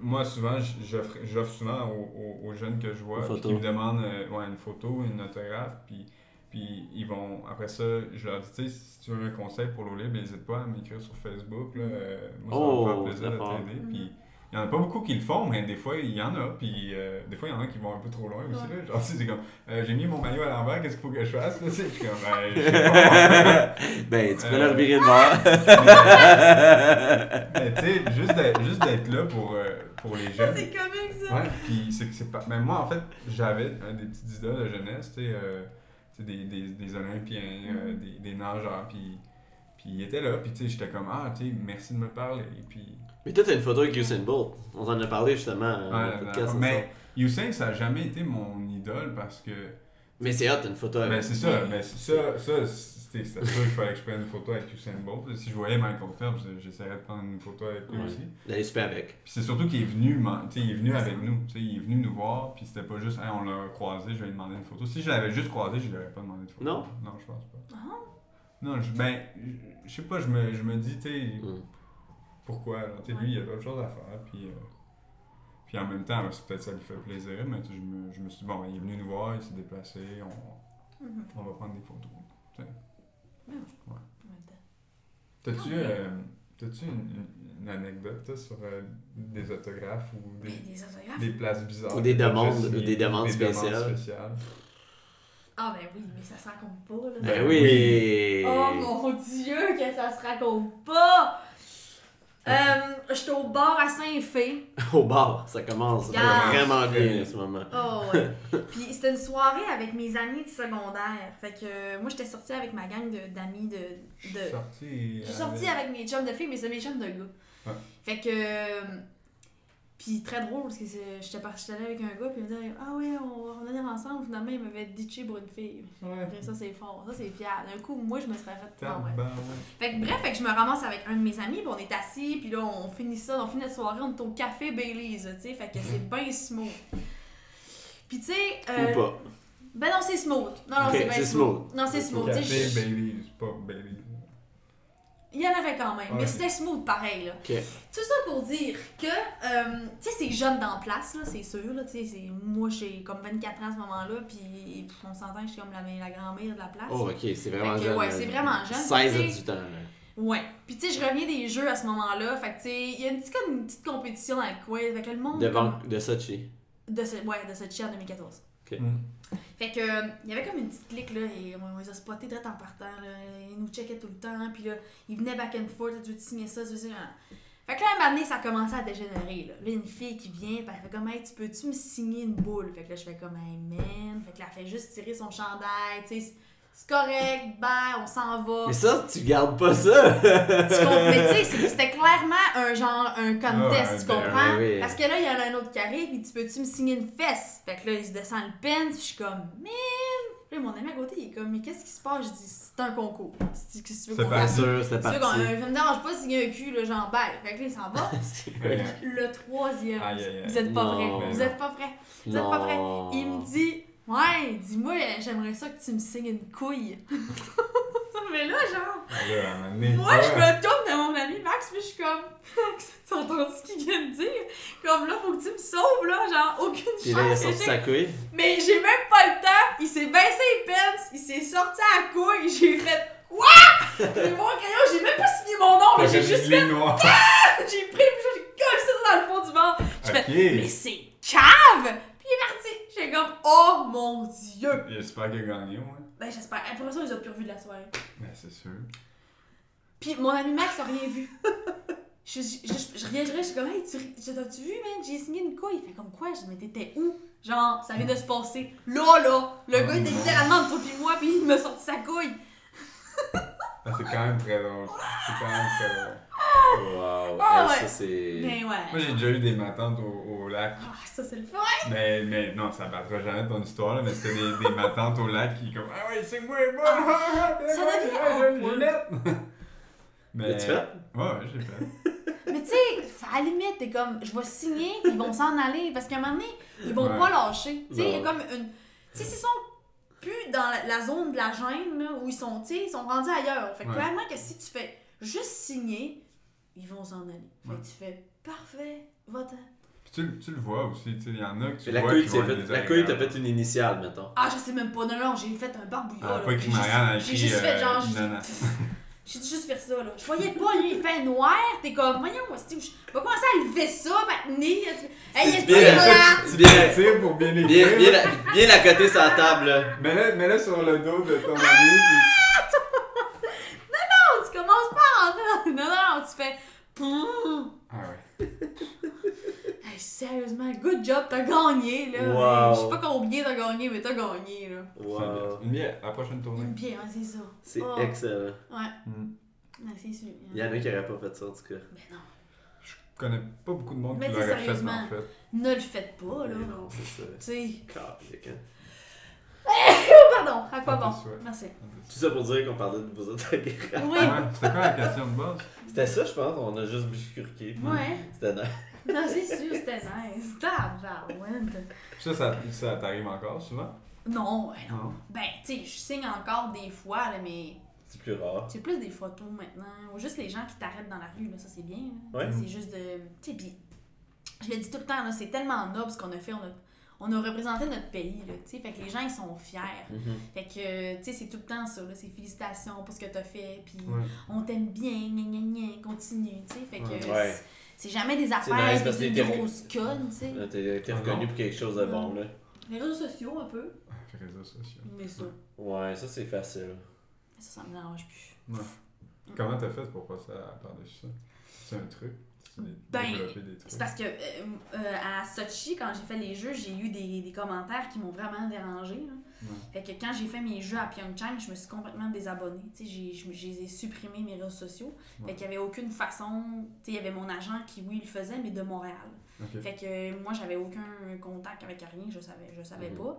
Moi, souvent, j'offre souvent aux, aux- aux jeunes que je vois qui me demandent euh, ouais, une photo, une autographe, puis, puis ils vont, après ça, je leur dis, tu sais, si tu veux un conseil pour l'eau libre, n'hésite pas à m'écrire sur Facebook, là, euh, moi, ça Oh, va me faire plaisir très de t'aider, puis Il y en a pas beaucoup qui le font, mais des fois, il y en a. Puis euh, des fois, il y en a qui vont un peu trop loin aussi. Là. Genre, tu sais, c'est comme, euh, j'ai mis mon maillot à l'envers, qu'est-ce qu'il faut que je fasse? Là, je suis comme, ben, je sais pas. ben, tu peux Euh, le revirer de bord. mais tu sais, juste d'être juste d'être là pour, euh, pour les jeunes. C'est comique ça. Ouais, puis c'est que c'est pas. Mais moi, en fait, j'avais euh, des petites idoles de jeunesse, tu sais, euh, tu sais, des, des, des Olympiens, euh, Mhm. des, des nageurs, puis. Puis ils étaient là, puis tu sais, j'étais comme, ah, tu sais, merci de me parler. Puis. Mais toi, t'as une photo avec Usain Bolt. On en a parlé justement Ouais, dans la le dernière podcast. fois. ensemble. mais Usain, ça a jamais été mon idole parce que. Mais c'est hot, t'as une photo Ben, avec. c'est ça, ben, c'est ça, ça, c'était sûr qu'il fallait que je prenne une photo avec Usain Bolt. Si je voyais Michael Phelps, j'essaierais de prendre une photo avec lui Ouais. aussi. D'aller super avec. Puis c'est surtout qu'il est venu, man- tu sais, il est venu avec nous, tu sais, il est venu nous voir, puis c'était pas juste, Hey, on l'a croisé, je vais lui demander une photo. Si je l'avais juste croisé, je lui aurais pas demandé de photo. Non? Non, je pense pas. Ah. Non, je, ben, je- je sais pas, je me, je me dis, tu sais, Mm. pourquoi, là, tu sais, lui, il y a d'autres choses à faire, puis, euh, puis en même temps, c'est peut-être ça lui fait plaisir, mais tu sais, je me, je me suis dit, bon, ben, il est venu nous voir, il s'est déplacé, on, Mhm. on va prendre des photos. T'as-tu, Ok. euh, t'as-tu une, une- anecdote, toi, sur euh, des autographes ou des... des autographes? Des places bizarres. Ou des demandes- ou des demandes spéciales? spéciales? Ah ben oui, mais ça se raconte pas là. Ben Ben oui! Oh mon dieu, que ça se raconte pas! Euh, J'étais au bar à Saint-Fé. Au bar, ça commence vraiment bien en ce moment. Oh ouais. Puis c'était une soirée avec mes amis du secondaire. Fait que euh, moi j'étais sortie avec ma gang de- d'amis de. De... sorti. Suis sortie avec mes chums de filles, mais c'est mes chums de gars. Ouais. Fait que. Puis très drôle, parce que c'est- j'étais partie j'étais allée avec un gars, puis il me disait Ah ouais, on va revenir ensemble. Finalement, il m'avait ditché pour une fille. Ouais. Après, ça, c'est fort. Ça, c'est fier. D'un coup, moi, je me serais fait. Non, ouais. Tabarouette. Fait que bref, fait que je me ramasse avec un de mes amis, puis on est assis, puis là, on finit ça, on finit notre soirée, on est au café Bailey's, tu sais, fait que c'est bien smooth. Puis tu sais. euh, Ou pas. Ben non, c'est smooth. Non, non, c'est bien c'est smooth. smooth. Non, c'est smooth. Café Bailey's, pas Bailey's. Il y en avait quand même, mais c'était smooth pareil, là. Tout ça pour dire que, euh, tu sais, c'est jeune dans la place, là, c'est sûr, là, tu sais, c'est- moi, j'ai comme 24 ans à ce moment-là, puis on s'entend que je suis comme la, la grand-mère de la place. Oh, ok, c'est vraiment que, jeune. ouais, c'est vraiment jeune. 16 à Tu sais, 18 ans. là. Ouais. Puis tu sais, je reviens des jeux à ce moment-là. Fait que tu sais, il y a une petite, comme une petite compétition dans le coin. Fait que le monde. Devant comme- de Sochi. De ce, ouais, de en 2014. Mm. Fait que, euh, il y avait comme une petite clique là, et on, les a spotés direct en partant. Là. Ils nous checkaient tout le temps. Puis là, ils venaient back and forth. Tu veux signer ça, tu veux? Fait que là, un moment donné, ça a commencé à dégénérer. Là, là une fille qui vient, puis elle fait comme, hey, tu peux-tu me signer une boule? Fait que là, je fais comme, hey, man. Fait que là, elle fait juste tirer son chandail. Tu sais, c'est correct, bye, on s'en va. Mais ça, tu gardes pas ça! Tu comprends? Mais tu sais, c'est- c'était clairement un genre, un contest, Ah, tu ben, comprends? oui, oui. Parce que là, il y en a un autre qui arrive, puis tu peux-tu me signer une fesse? Fait que là, il se descend le pen, puis je suis comme, man! Puis là, mon ami à côté, il est comme, mais qu'est-ce qui se passe? Je dis, c'est un concours. C'est que tu veux C'est qu'on pas fasse? C'est sûr, c'est Tu veux qu'on je me dérange pas de signer un cul, là, j'en baille. Fait que là, il s'en va. Le troisième. Aïe, aïe, aïe. Vous êtes pas Non. prêts. Vous êtes pas prêts. Vous êtes pas prêts. Non. Il me dit, ouais, dis-moi, j'aimerais ça que tu me signes une couille. mais là, genre. Là, Moi, je me tourne de mon ami Max, puis je suis comme. tu entends ce qu'il vient de dire? Comme là, faut que tu me sauves, là. Genre, aucune il chance. sorti J'ai- sa couille. Mais j'ai même pas le temps. Il s'est baissé les pants, il s'est sorti à la couille. J'ai fait quoi? J'ai mon crayon, j'ai même pas signé mon nom, mais j'ai fait juste fait. noire. J'ai pris, puis j'ai collé ça dans le fond du ventre. Je fais, mais c'est cave! Puis. J'ai comme, oh mon dieu! J'espère qu'il a gagné, ouais. Ben, j'espère. Après ça, ils ont plus revu de la soirée. Ben, c'est sûr. Puis mon ami Max a rien vu. Je, je, je, je riais, je suis comme, hey, tu, tu- t'as-tu vu, man? J'ai signé une couille. Il fait comme quoi? Je mais t'étais où? Genre, ça vient de se passer. Là, là, le gars était littéralement entre toi pis moi, pis il m'a sorti sa couille. Ah, c'est quand même très drôle. C'est quand même très drôle. Wow. Ah ouais. Ça, c'est. Ben Moi, j'ai déjà eu des matantes au, au lac. Ah, ça, c'est le fun. Mais, mais non, ça battra jamais ton histoire, là, mais c'était des, des matantes au lac qui, comme, ah ouais, c'est moi, moi, Ça devient Ginette. Mais. L'as-tu fait? Ouais, ouais, j'ai fait. Mais tu sais, à la limite, t'es comme, je vais signer, ils vont s'en aller. Parce qu'à un moment donné, ils vont Ouais. pas lâcher. Tu sais, il y a comme une. Tu sais, s'ils sont plus dans la, la zone de la gêne, là, où ils sont, tu sais, ils sont rendus ailleurs. Fait que Ouais. probablement que si tu fais juste signer, ils vont s'en aller. Fait Ouais. que tu fais, parfait, va-t'en. Puis tu, tu le vois aussi, tu sais, il y en a que tu Mais la vois qui vont fait... la couille, t'as désagréables. fait une initiale, mettons. Ah, je sais même pas. Non, non, j'ai fait un barbouillard. Ah, là. pas écrit J'ai juste- fait euh, genre. j'ai- juste fait ça, là. Je voyais pas, lui, il fait noir. T'es comme, voyons, c'est je vais commencer à lever ça, m'amener. Hey, il bien, est là! Tu viens, Tire pour bien bien, écrire. bien, la- bien la côté sur la table, là. Mets-le mets-le sur le dos de ton ami. Non, tu commences pas en Non, non, non, tu fais. Ah ouais. Hey, sérieusement, good job, t'as gagné, là. Wow. Je sais pas combien t'as gagné, mais t'as gagné, là. Wow. Une bière, la prochaine tournée. Une bière, c'est ça. C'est Oh. excellent. Ouais, Hmm. c'est sûr. Il y en a qui n'auraient pas fait ça, en tout cas. Ben non. Je connais pas beaucoup de monde Mais qui t'sais, l'aurait fait, mais sérieusement. en fait. Ne le faites pas, là. Mais non, c'est ça. Tu sais. Calique, hein. Pardon, à quoi bon? Merci. Tout ça pour dire qu'on parlait de vos autographes. Oui. C'était quoi la question de base? C'était ça, je pense. On a juste bifurqué. Ouais. C'était nice. Non, c'est sûr, c'était nice. Tabarouette. Ça, ça, ça t'arrive encore souvent? Non, ouais, non. Ben, tu sais, je signe encore des fois, là, mais C'est plus rare. c'est plus des photos maintenant. Ou juste les gens qui t'arrêtent dans la rue, là, ça c'est bien. là. Ouais. C'est juste de. Tu sais, pis je le dis tout le temps, là, c'est tellement noble ce qu'on a fait. On a, on a représenté notre pays, là, tu sais. Fait que les gens, ils sont fiers. Mhm. Fait que, tu sais, c'est tout le temps ça, là. C'est félicitations pour ce que t'as fait, puis Ouais. on t'aime bien, gna gna gna, continue, tu sais. Fait que Ouais. C'est- jamais des nice affaires, parce des, grosses connes, tu sais. Là, T'es Ah reconnu pour quelque chose de bon, là. Les réseaux sociaux, un peu, Les réseaux sociaux. mais ça, Ouais, ça, c'est facile. ça, ça me dérange plus. Ouais. Comment t'as fait pour passer à par-dessus ça? C'est un truc? Ben? C'est parce que euh, euh, à Sochi, quand j'ai fait les jeux, j'ai eu des, des commentaires qui m'ont vraiment dérangé. Ouais. Fait que quand j'ai fait mes jeux à Pyeongchang, je me suis complètement désabonnée. Tu sais, j'ai- supprimés mes réseaux sociaux. Ouais. Fait qu'il n'y avait aucune façon. Tu sais, il y avait mon agent qui, oui, le faisait, mais de Montréal. Fait que moi, j'avais aucun contact avec rien, je savais, je savais pas.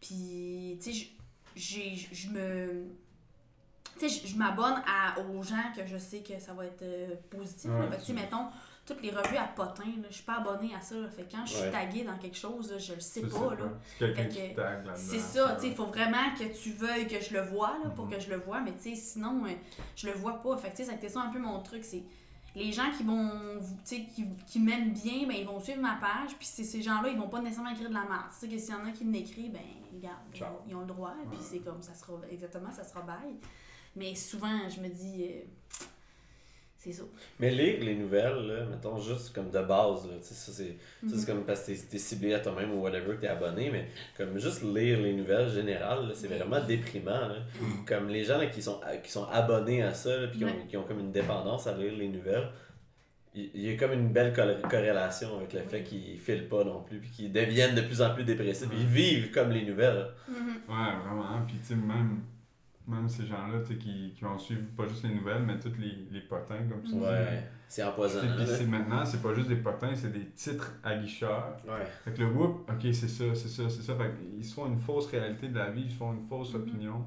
Puis, tu sais, je me. Tu sais, je- m'abonne aux gens que je sais que ça va être euh, positif. là. Ouais, Fait que, tu sais, c'est- mettons, toutes les revues à potin, là, je suis pas abonnée à ça. là. Fait que quand je suis Ouais. taguée dans quelque chose, là, je le sais pas. c'est là. C'est quelqu'un qui. C'est ça, tu sais, il faut vraiment que tu veuilles que je le vois, là, pour Mhm. que je le vois, mais tu sais, sinon, euh, je le vois pas. Fait que, tu sais, ça a été ça un peu mon truc, c'est les gens qui vont, tu sais, qui, qui m'aiment bien, ben, ils vont suivre ma page, puis c'est- ces gens-là, ils vont pas nécessairement écrire de la merde. Tu sais, que s'il y en a qui l'écrivent, ben, regarde, Ciao. ils ont le droit, puis Ouais. c'est comme, ça sera, exactement, ça sera bail. Mais souvent, je me dis, euh, c'est ça. Mais lire les nouvelles, là, mettons juste comme de base, là, tu sais, ça c'est ça, Mhm. c'est comme parce que t'es- ciblé à toi-même ou whatever, que t'es abonné, mais comme juste lire les nouvelles générales, c'est vraiment déprimant. Là. Comme les gens là, qui, sont, qui sont abonnés à ça, là, puis qui, Ouais. qui ont comme une dépendance à lire les nouvelles, il y a comme une belle corré- corrélation avec le fait qu'ils filent pas non plus, puis qu'ils deviennent de plus en plus dépressifs. Ouais. Ils vivent comme les nouvelles. Mhm. Ouais, vraiment. Puis, tu sais, même, même ces gens-là, tu sais, qui, qui vont suivre pas juste les nouvelles, mais tous les, les potins, comme tu dis. Ouais, c'est empoisonnant. Puis, maintenant, c'est pas juste des potins, c'est des titres aguicheurs. Ouais. Fait que le whoop, ok, c'est ça, c'est ça, c'est ça. Fait qu'ils se font une fausse réalité de la vie, ils se font une fausse Mhm. opinion.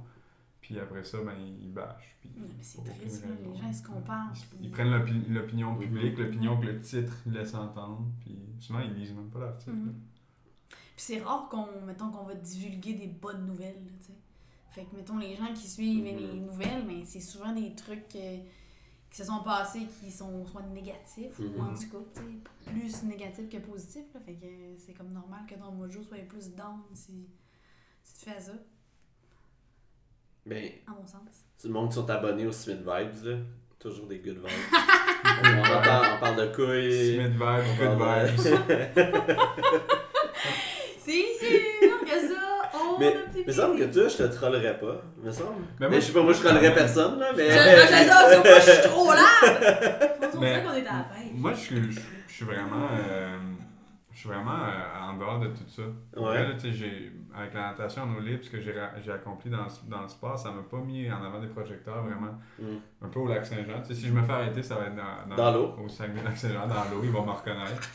Puis après ça, ben, ils bâchent. Puis mais c'est triste, là, les raison. gens, ils se comparent. Ils, puis- ils prennent l'opi- l'opinion publique, l'opinion que le titre laisse entendre. Puis souvent, ils lisent même pas l'article. Mhm. Puis c'est rare qu'on, mettons, qu'on va divulguer des bonnes nouvelles, là, tu sais. Fait que, mettons, les gens qui suivent Mhm. les nouvelles, mais c'est souvent des trucs euh, qui se sont passés qui sont soit négatifs, ou Mhm. en tout cas, plus négatifs que positifs, là. Fait que c'est comme normal que ton mojo soit plus down si, si tu fais ça, Ben, à mon sens. c'est le monde qui sont abonnés aux Smith Vibes, là. Toujours des good vibes. on, parle, on parle de couilles. Smith vibes, on good parle de- vibes. C'est sûr que ça, on Mais, il me semble que toi, je te trollerais pas, me semble. Mais Mais, moi, je sais pas, moi, je trollerais personne, là, mais... Je, je, je, parce que moi, je suis trop là! On Mais- dirait qu'on est à la pêche. Moi, je suis, je, je suis vraiment, euh, je suis vraiment euh, en dehors de tout ça. Pour Ouais. vrai, là, j'ai- avec la natation en eau libre, ce que j'ai j'ai accompli dans, le- dans le sport, ça m'a pas mis en avant des projecteurs vraiment. Mm. Un peu au lac Saint-Jean. Tu sais, si je me fais arrêter, ça va être dans, Dans l'eau. Au Saguenay-Lac-Saint-Jean, dans l'eau, ils vont me reconnaître.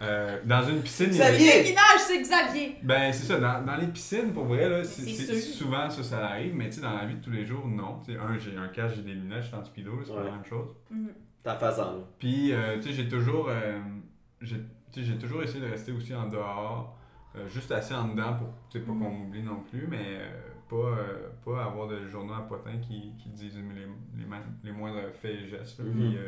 Euh, dans une piscine. il y a- Xavier! Qui nage, c'est Xavier! Ben, c'est ça. Dans, dans les piscines, pour vrai, là, c'est, c'est c'est- sûr. souvent ça, ça arrive, mais tu sais, dans la vie de tous les jours, non. Tu sais, un, j'ai un casque, j'ai des lunettes, je suis en speedo, c'est pas la même chose. Mhm. Ta face en l'eau. Puis, euh, tu sais, j'ai toujours, euh, j'ai, j'ai toujours essayé de rester aussi en dehors, euh, juste assez en dedans pour pas Mhm. qu'on m'oublie non plus, mais euh, pas, euh, pas avoir de journaux à potins qui, qui disent les, les, les moindres faits et gestes. Mhm. Puis,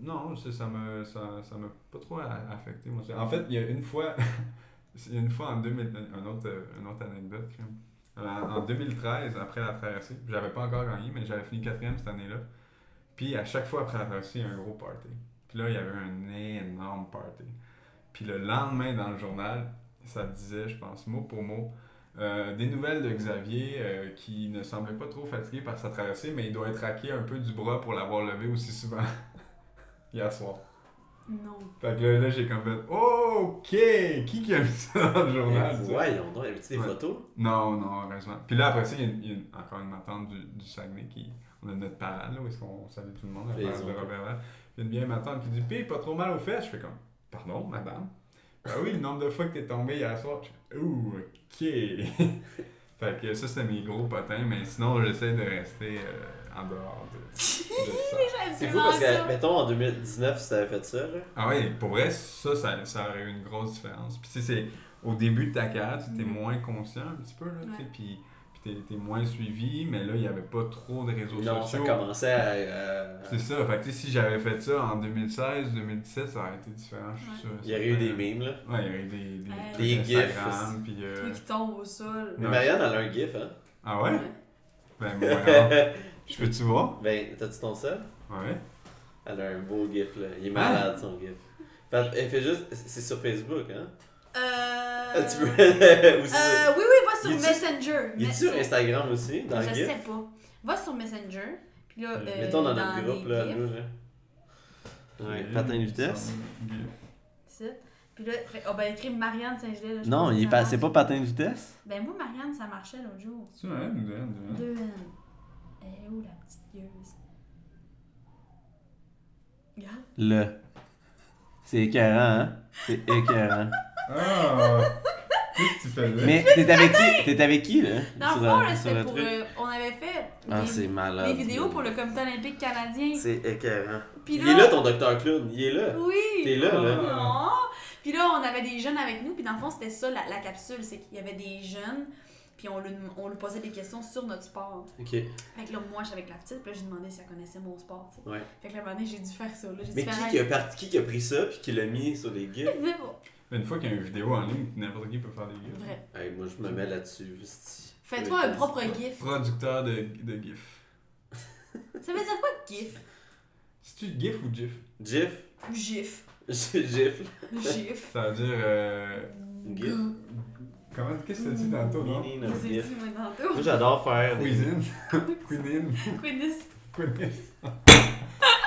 non, ça, m'a ça, ça pas trop affecté. Moi. En fait, il y a une fois, une fois en 2000, un autre, une autre anecdote. en 2013, après la traversée. J'avais pas encore gagné, mais j'avais fini quatrième cette année-là. Puis à chaque fois après la traversée, il y a un gros party. Puis là, il y avait un énorme party. Puis le lendemain, dans le journal, ça disait, je pense, mot pour mot, euh, des nouvelles de Xavier euh, qui ne semblait pas trop fatigué par sa traversée, mais il doit être raqué un peu du bras pour l'avoir levé aussi souvent hier soir. Non. Fait que là, là, j'ai comme fait OK! Qui qui a mis ça dans le journal? Voyons donc, avait-tu des Ouais. photos? Non, non, heureusement. Puis là, après ça, il y a, une- il y a une- encore une matante du, du Saguenay qui. On a notre parade, là, où est-ce qu'on salue tout le monde, la parade de. Robert une vieille matante qui dit Pis, pas trop mal aux fesses. Je fais comme Pardon, madame? Ben oui, le nombre de fois que t'es tombé hier soir. Je fais Ouh, OK. fait que ça, c'était mes gros potins, mais sinon, j'essaie de rester euh, en dehors de, de ça. C'est fou parce que, mettons, en 2019, si t'avais fait ça, là. Ah oui, pour vrai, ça, ça, ça aurait eu une grosse différence. Puis tu sais, c'est au début de ta carrière, tu étais Mm. moins conscient un petit peu, là, tu sais, puis, puis t'es, t'es moins suivi, mais là, il n'y avait pas trop de réseaux Non, ça sociaux. commençait à. à- C'est ça, fait que tu sais, si j'avais fait ça en 2016, 2017, ça aurait été différent, je suis Ouais. sûr. Il y aurait eu des memes, là. Ouais, il y aurait eu des, des, Ouais. Des gifs. Puis... euh, Toi qui tombe au sol. Mais. Marianne, elle a un gif, hein. Ah ouais? Ben, moi, alors, je peux-tu voir? ben, t'as-tu ton seul? Ouais. Elle a un beau gif, là. Il est Hein? malade, son gif. Fait, elle fait juste. C'est sur Facebook, hein? Euh... Tu peux. Euh, oui, oui, va sur Messenger. Il est Mais sur Instagram aussi, dans le Je gif? sais pas. Va sur Messenger. Puis là, euh, Mettons dans notre groupe, là, là. Ouais, patin de vitesse. Puis là, on va écrire Marianne Saint-Gelais. Non, il est ça pas, marche. c'est pas patin de vitesse? Ben moi, Marianne, ça marchait l'autre jour. C'est vrai, nous deux, N. Elle est où la petite gueuse? Regarde. Le. C'est écœurant, hein? C'est écœurant. Ah! Qu'est-ce que tu faisais? Mais t'es avec qui? T'es avec qui, là? Dans Sur le fond, c'était pour. euh, on avait fait Ah, des, c'est malade. des vidéos pour le Comité olympique canadien. C'est écœurant. Puis Il est là, ton docteur clown. Il est là. Oui! T'es là, là. Non. Puis là, on avait des jeunes avec nous, puis dans le fond, c'était ça la, la capsule, c'est qu'il y avait des jeunes, puis on lui, on lui posait des questions sur notre sport. Ok. Fait que là, moi, j'avais avec la petite, puis là, j'ai demandé si elle connaissait mon sport, tu sais. Ouais. Fait que là, à un moment donné, j'ai dû faire ça, là. J'ai Mais dû qui faire qui a, parti, qui qui a pris ça puis qui l'a mis sur les gifs? Mais Une fois qu'il y a une vidéo en ligne, n'importe qui peut faire des gifs. vrai. Hey, moi, je me mets là-dessus. Fais-toi un propre gif. Producteur de, de gifs. Ça veut dire quoi, gif? C'est-tu gif ou gif? Gif? Gif. Gif. Gif. Ça veut dire. Euh, Gif. comment Qu'est-ce que tu dit tantôt, non? Gif. dit, moi, Moi, tantôt. j'adore faire. Cuisine. Cuisine. Quinnis. Quinnis.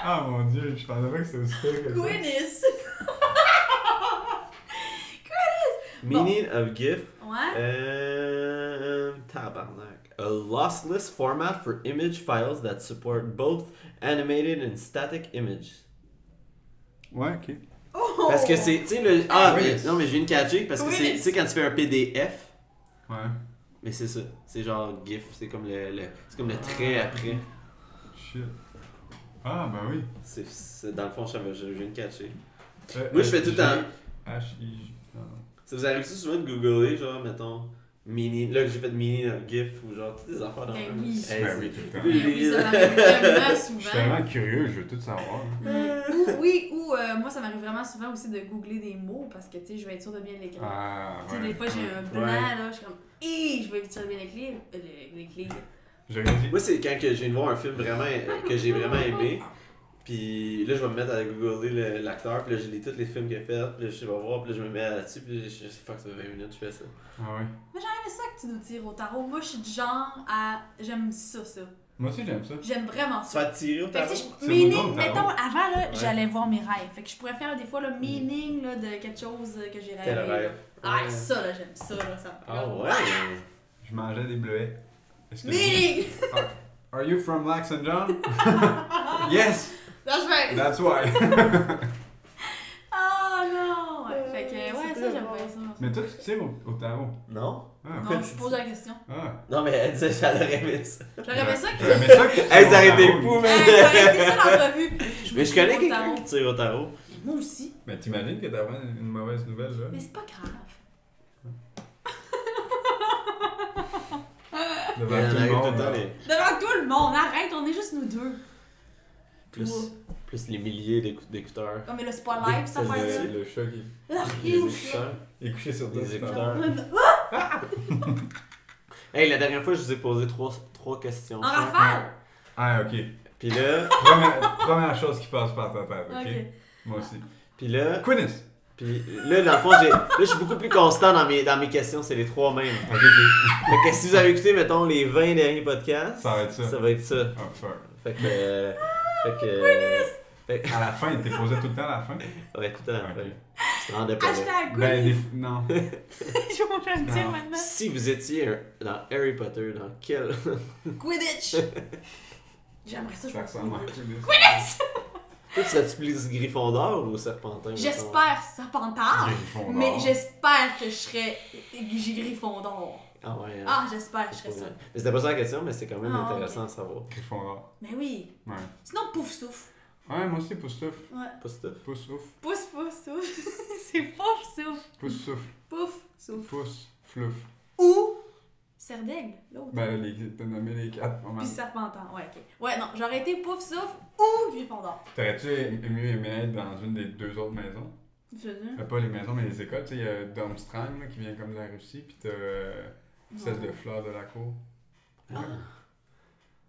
Ah mon dieu, je pensais pas que c'était aussi pire que ça. Quinnis. Meaning of gif. Ouais. Euh, tabarnak. A lossless format for image files that support both animated and static images. Ouais, ok. Oh! Parce que c'est, tu sais, le. Ah, Oui. mais- non, mais je viens de catcher parce que Oui, c'est, tu sais, quand tu fais un PDF, Ouais. mais c'est ça. C'est genre GIF, c'est comme le, le- c'est comme le trait après. Shit. Ah, ben oui. C'est, c'est- dans le fond, je, je viens de catcher. Euh, Moi, je fais tout le temps. H-I-J. Ça vous arrive souvent de googler, genre, mettons, mini. Là, que j'ai fait mini GIF ou genre, toutes des affaires dans Ben le- oui. Ben c'est- oui, tout le temps. Oui, oui, ça m'arrive tellement Je suis souvent. tellement curieux, je veux tout savoir. Mm. Ou, oui, ou euh, moi, ça m'arrive vraiment souvent aussi de googler des mots parce que, tu sais, je vais être sûre de bien l'écrire. Ah, Tu sais, ouais. des fois, j'ai un blanc, Ouais. là, je suis comme, hé, je vais écrire bien l'écrire. Euh, le- l'écrire. Moi, c'est quand que je viens de voir un film vraiment euh, que j'ai vraiment aimé. Puis là, je vais me mettre à googler le- l'acteur. Puis là, je lis tous les films qu'il a fait. Puis là, je vais voir. Puis là, je me mets là-dessus. Puis là, je sais pas que ça fait 20 minutes, je fais ça. Ah, ouais. Moi, j'aime ça que tu nous tires au tarot. Moi, je suis du genre à. J'aime ça, ça. Moi aussi, j'aime ça. J'aime vraiment Tu ça. vas tirer au Fait que, tarot? tu sais, je- C'est meaning, bon, le tarot. mettons, avant, là, Ouais. j'allais voir mes rêves. Fait que je pourrais faire des fois le meaning là, de quelque chose que j'ai rêvé. Quel rêve? Ah, Ouais. ça, là, j'aime ça, là. Ça me Ah fait- ouais? Je mangeais des bleuets. Que- Meaning! Are you from Lax and John? yes, That's right! that's why. Oh non! Ouais. Fait que, ouais, ça, j'aime bien ça. Mais toi, tu tires au, au tarot? Non? Ah, Non, je pose la question. ah. Non, mais elle disait j'allais aimé ça. J'aurais aimé ça que. J'aimais ça que Hey, ça aurait été tarot. fou, man! j'aurais aimé ça l'entrevue. Mais je connais quelqu'un qui tire au tarot. Moi aussi. Mais t'imagines que t'avais une mauvaise nouvelle, là? Mais c'est pas grave. Devant tout le monde. Devant tout le monde, arrête, on est juste nous deux. Plus, plus les milliers d'écou- d'écouteurs. Oh, mais là, c'est pas live, ça, faire le- chat qui Ah, Les you écouteurs. il est couché sur pas- écouteurs. Hey, la dernière fois, je vous ai posé trois, trois questions. En rafale! Ah, ok. Puis là, Première, première chose qui passe par ta tête, ok? Moi aussi. puis là, Quinnis! puis là, dans le fond, j'ai, là, je suis beaucoup plus constant dans mes, dans mes questions. C'est les trois mêmes. Ok, ok. Fait que si vous avez écouté, mettons, les 20 derniers podcasts, Ça va être ça. ça va être ça. Oh, fuck. Fait que. euh, fait que. euh, fait que- À la fin, il t'est posé tout le temps à la fin? Ouais, tout à la fin. Tu te rendais pas. Hashtag Ben, des... non. Je vais le dire Non. maintenant. Si vous étiez dans Harry Potter, dans quel. Quidditch! J'aimerais ça ressemble à Quidditch. Toi, tu serais-tu plus Gryffondor ou Serpentin? J'espère Serpentard, mais j'espère que je serais Gryffondor. Ah ouais. hein. Ah, j'espère que je serais ça. Mais c'était pas ça la question, mais c'est quand même Ah, intéressant à savoir. Gryffondor. Mais oui. Ouais. Sinon, pouf souffle. Ouais, moi aussi, pouce souffle. Ouais. Pouce souffle. Pouf souffle. C'est pouf souffle. Pouce souffle. Pouf souffle. Pouce flouf. Ou Serdaigle, l'autre. Ben les... t'as nommé les quatre. pas mal. Puis Serpentard. Ouais, ok. Ouais, non, j'aurais été pouf souffle ou Gryffondor. T'aurais-tu mieux aimé être dans une des deux autres maisons? Je veux dire. Euh, pas les maisons, mais les écoles. Tu sais, il y a Domstrang qui vient comme de la Russie, puis t'as euh, celle de Fleur de la Cour. Ah.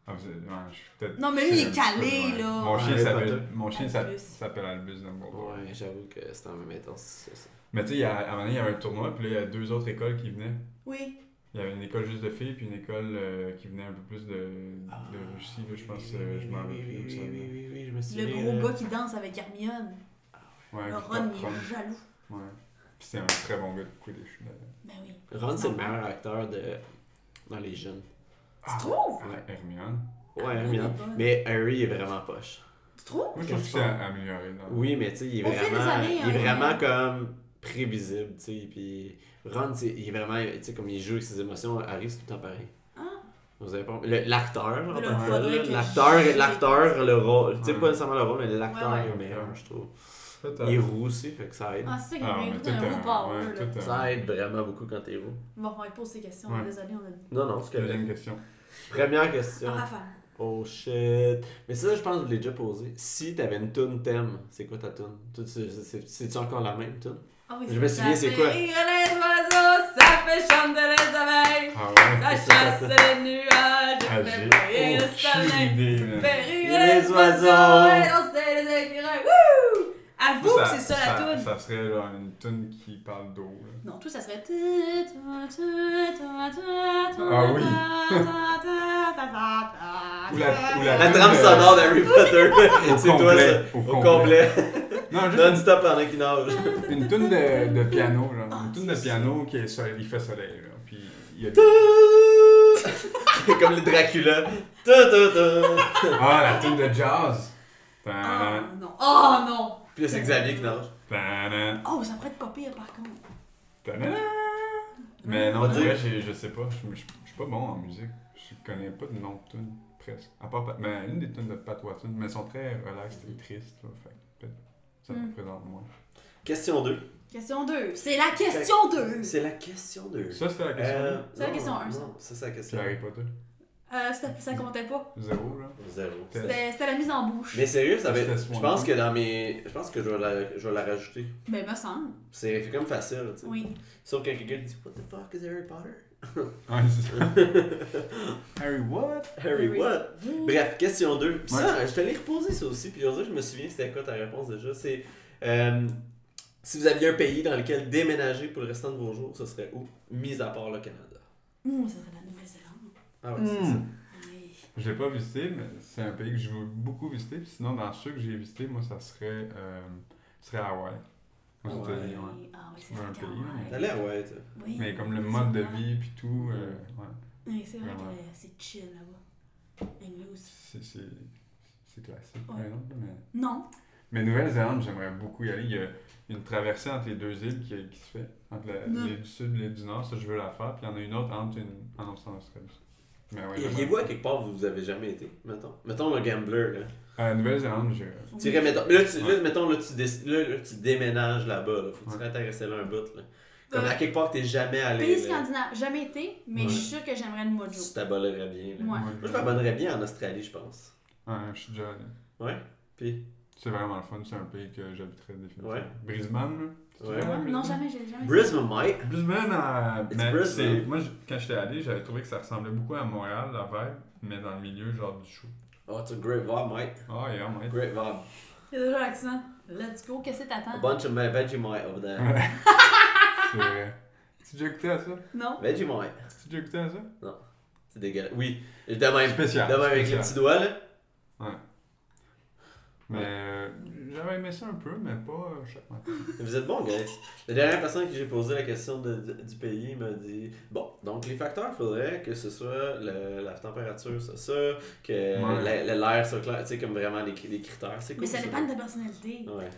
Ah, vous êtes- ouais, je suis peut-être. Non, mais lui, il est c'est un calé, là. Mon chien Harry s'appelle Potter. mon chien s'a- Albus. s'appelle Albus Dumbledore. Ouais, j'avoue que c'était en même temps, c'est ça. Mais tu sais, il y a- à un moment donné, il y avait un tournoi, puis là, il y a deux autres écoles qui venaient. Oui. Il y avait une école juste de filles, puis une école euh, qui venait un peu plus de, de Russie, là, je pense. euh, je m'en Ah, oui, rappelle oui, plus oui, ça oui, oui, oui, je me Le souviens. gros euh, gars qui danse avec Hermione. Ouais, Le puis Ron, il est jaloux. Ouais. Puis c'était un très bon gars de Quidditch. là. Ben oui. Ron, c'est le meilleur acteur de... dans les jeunes. Ah, trouves? ah, Hermione. Ouais, Hermione. Mais Harry est vraiment poche. Tu trouves? Moi, je trouve que c'est amélioré. Oui, mais tu sais, il est Au fil des vraiment, années, il est hein, vraiment ouais. comme prévisible, tu sais. Puis Ron, tu sais, il est vraiment, tu sais, comme il joue avec ses émotions, Harry, c'est tout le temps pareil. Ah. Vous avez pas... le- L'acteur, en tant que l'acteur, l'acteur, le rôle, tu sais, Ouais. pas nécessairement le rôle, mais l'acteur Ouais, ouais. est le meilleur, je trouve. Peut-être. Il est roux aussi, fait que ça aide. Ah, c'est ça qu'il y Ah, ouais, là. tout Ça aide vraiment beaucoup quand t'es roux. Bon, on va poser ces questions. Ouais. Désolé, on a. Non, non, c'est. Deuxième question. Première question. Rafale. Oh shit. Mais ça, je pense que je l'ai déjà posé. Si t'avais une tune thème, c'est quoi ta tune? C'est-tu encore la même tune? Ah oui, Je me souviens, c'est quoi? Ça fait rire les oiseaux, ça fait chanter les abeilles, Ah ouais. ça chasse les nuages, Ah, fait briller le soleil, fait rire Les les oiseaux. oiseaux et danser les écureuils. Wouh! Avoue que c'est ça la ça, toune. ça serait genre une tune qui parle d'eau. là. Non, tout ça serait. Ah oui. Ou la, ou la La tune trame de- sonore d'Harry Potter. C'est toi complet, ça. au Au complet. complet. Non, juste Non-stop pendant qu'il nage. une tune de, de piano, genre. Ah, une tune de c'est piano qui est soleil, il fait soleil, là. Puis il y a Comme le Dracula. Ah, la tune de jazz. Oh Tadam, non. Oh non. Puis là, c'est Xavier qui nage. tadam, Oh, ça pourrait être pas pire par contre. tadam. Mais non, dire- vrai, je sais pas. Je je- je suis pas bon en musique. Je connais pas de nom de tune, presque. À part, Pat- mais une des tunes de Pat Watson, mais elles sont très relax et tristes, là. Fait que peut-être ça me Hmm. représente moins. Question 2. Question 2. C'est la question 2. C'est la question 2. Ça, c'était la question. Euh, C'est la non, question un, non, ça. ça, c'est la C'est question Harry Potter. Euh, ça, ça comptait pas. Zéro, là. Zéro. C'était c'était la mise en bouche. Mais sérieux, ça va être- Je pense que dans mes. Je pense que je vais la, je vais la rajouter. Ben, me semble. C'est comme facile, tu sais. Oui. Sauf quand quelqu'un dit What the fuck is Harry Potter? Ouais, c'est ça. Harry, what? Harry, what? Bref, question 2. Puis ça, je te l'ai reposé ça aussi, puis aujourd'hui, je me souviens c'était quoi ta réponse déjà? C'est euh, si vous aviez un pays dans lequel déménager pour le restant de vos jours, ce serait où? Mis à part le Canada. Ouh, ça serait. Ah ouais, c'est ça. Hmm. L'ai pas visité, mais c'est un pays que je veux beaucoup visiter. Puis sinon, dans ceux que j'ai visités, moi, ça serait, euh, serait Hawaï. Aux. États-Unis, ouais. Ah oui, c'est un pays, ouais, toi? Oui. Mais comme le mode de vie, puis tout, euh, ouais, Oui, c'est vrai que c'est chill là-bas. C'est, classique, Ouais. Mais, Non. mais Nouvelle-Zélande, j'aimerais beaucoup y aller. Il y a une traversée entre les deux îles qui, qui se fait, entre l'île du Sud et l'île du Nord. Ça, je veux la faire. Puis il y en a une autre entre une, en Australie. Ouais, j'aimerais- Iriez-vous à quelque part où vous avez jamais été, mettons? Mettons le gambler, là. À Nouvelle-Zélande, je... Tu irais, mettons, là, tu, là, mettons, là, tu, déc- là, là, tu déménages là-bas, là. Faut que tu intéressé là un bout, là. Comme Euh, à quelque part que t'es jamais allé. Pays scandinave, jamais été, mais Ouais. je suis sûre que j'aimerais le mojo. Tu t'abolerais bien, là. Ouais. Moi, je m'abonnerais bien en Australie, je pense. Ouais, je suis déjà allé. Ouais? Puis, C'est vraiment le fun, c'est un pays que j'habiterais définitivement. Ouais. Brisbane, là. Ouais. Non, Brisbane? jamais, j'ai jamais. Brisbane, Mike. Brisbane, euh, mais Brisbane. moi, je- quand j'étais allé, j'avais trouvé que ça ressemblait beaucoup à Montréal, la vibe, mais dans le milieu, genre du show. Oh, it's a great vibe, Mike. Ah, yeah, mate. Great vibe. Il y a déjà l'accent. Let's go, qu'est-ce que A t'attends? bunch of Vegemite over there. C'est vrai. Tu déjà écouté à ça? Non? Vegemite. Tu déjà écouté à ça? C'est dégueulasse. Oui. De même. Spécial. De même avec les petits doigts, là. Mais euh, j'avais aimé ça un peu, mais pas euh, chaque matin. Vous êtes bon, guys. La dernière personne que j'ai posé la question de- de- du pays m'a dit Bon, donc les facteurs, il faudrait que ce soit le- la température, c'est ça, que Ouais. l'air soit clair, tu sais, comme vraiment les, les critères. C'est cool. Mais ça dépend de ta personnalité. Ouais.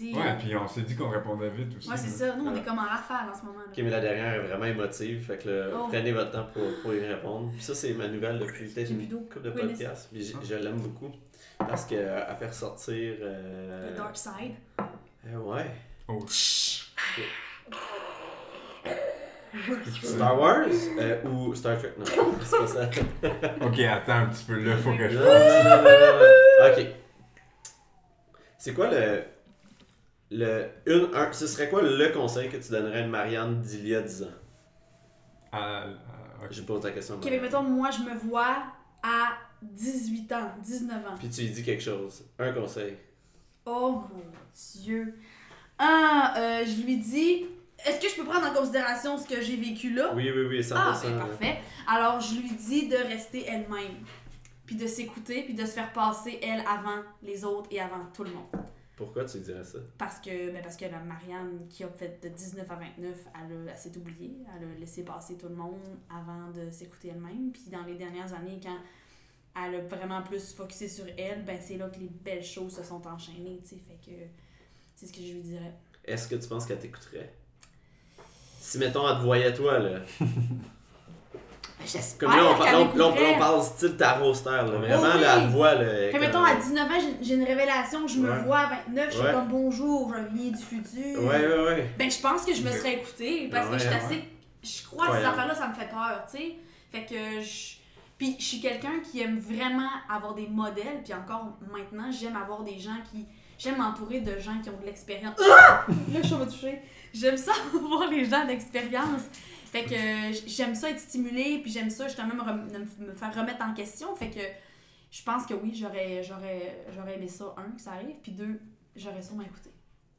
Ouais, puis on s'est dit qu'on répondait vite aussi. Ouais, c'est ça. Nous, on Ouais. est comme en rafale en ce moment. Ok, mais la dernière est vraiment émotive, fait que là, Oh. prenez votre temps pour, pour y répondre. Puis ça, c'est ma nouvelle depuis peut-être J'ai une couple de podcasts. Je l'aime beaucoup. Parce que euh, à faire sortir. euh, Le dark side. euh, ouais. Oh, Star Wars? Euh, ou Star Trek? Non, c'est pas ça. Ok, attends un petit peu, là, faut que je Non, non, non, non, non, non. Ok. C'est quoi le. le une, un, ce serait quoi le conseil que tu donnerais à une Marianne d'il y a 10 ans? Ok. Je pose la question. Ok, mais mettons, moi, je me vois à 18 ans, 19 ans. Puis tu lui dis quelque chose. Un conseil. Oh mon dieu. Ah, euh, je lui dis, est-ce que je peux prendre en considération ce que j'ai vécu là? Oui, oui, oui, 100%. Ah, ben parfait. Alors, je lui dis de rester elle-même. Puis de s'écouter, puis de se faire passer elle avant les autres et avant tout le monde. Pourquoi tu dirais ça? Parce que, ben parce que la Marianne qui a fait de 19 à 29, elle, elle s'est oubliée. Elle a laissé passer tout le monde avant de s'écouter elle-même. Puis dans les dernières années, quand elle a vraiment plus focusé sur elle, ben c'est là que les belles choses se sont enchaînées, tu sais. Fait que c'est ce que je lui dirais. Est-ce que tu penses qu'elle t'écouterait? Si, mettons, elle te voyait toi, là. J'espère Comme là, on, par- qu'elle là, on- on- on parle style tarot star, là. Vraiment, Oh, là, oui. elle voit, là. Comme- mettons, à 19 ans, j'ai- une révélation, je me vois à 29, je suis Ouais. comme bonjour, je viens du futur. Ouais, ouais, ouais. Ben, je pense que je me serais écoutée parce Ouais, que je suis assez. Je crois que ces affaires-là, ça me fait peur, tu sais. Fait que je. Puis je suis quelqu'un qui aime vraiment avoir des modèles, puis encore maintenant, j'aime avoir des gens qui. J'aime m'entourer de gens qui ont de l'expérience. Ah! Là, je vais toucher. J'aime ça, voir les gens d'expérience. Fait que j'aime ça être stimulée, puis j'aime ça justement me, me faire remettre en question. Fait que je pense que oui, j'aurais, j'aurais, j'aurais aimé ça, un, que ça arrive, puis deux, j'aurais sûrement écouté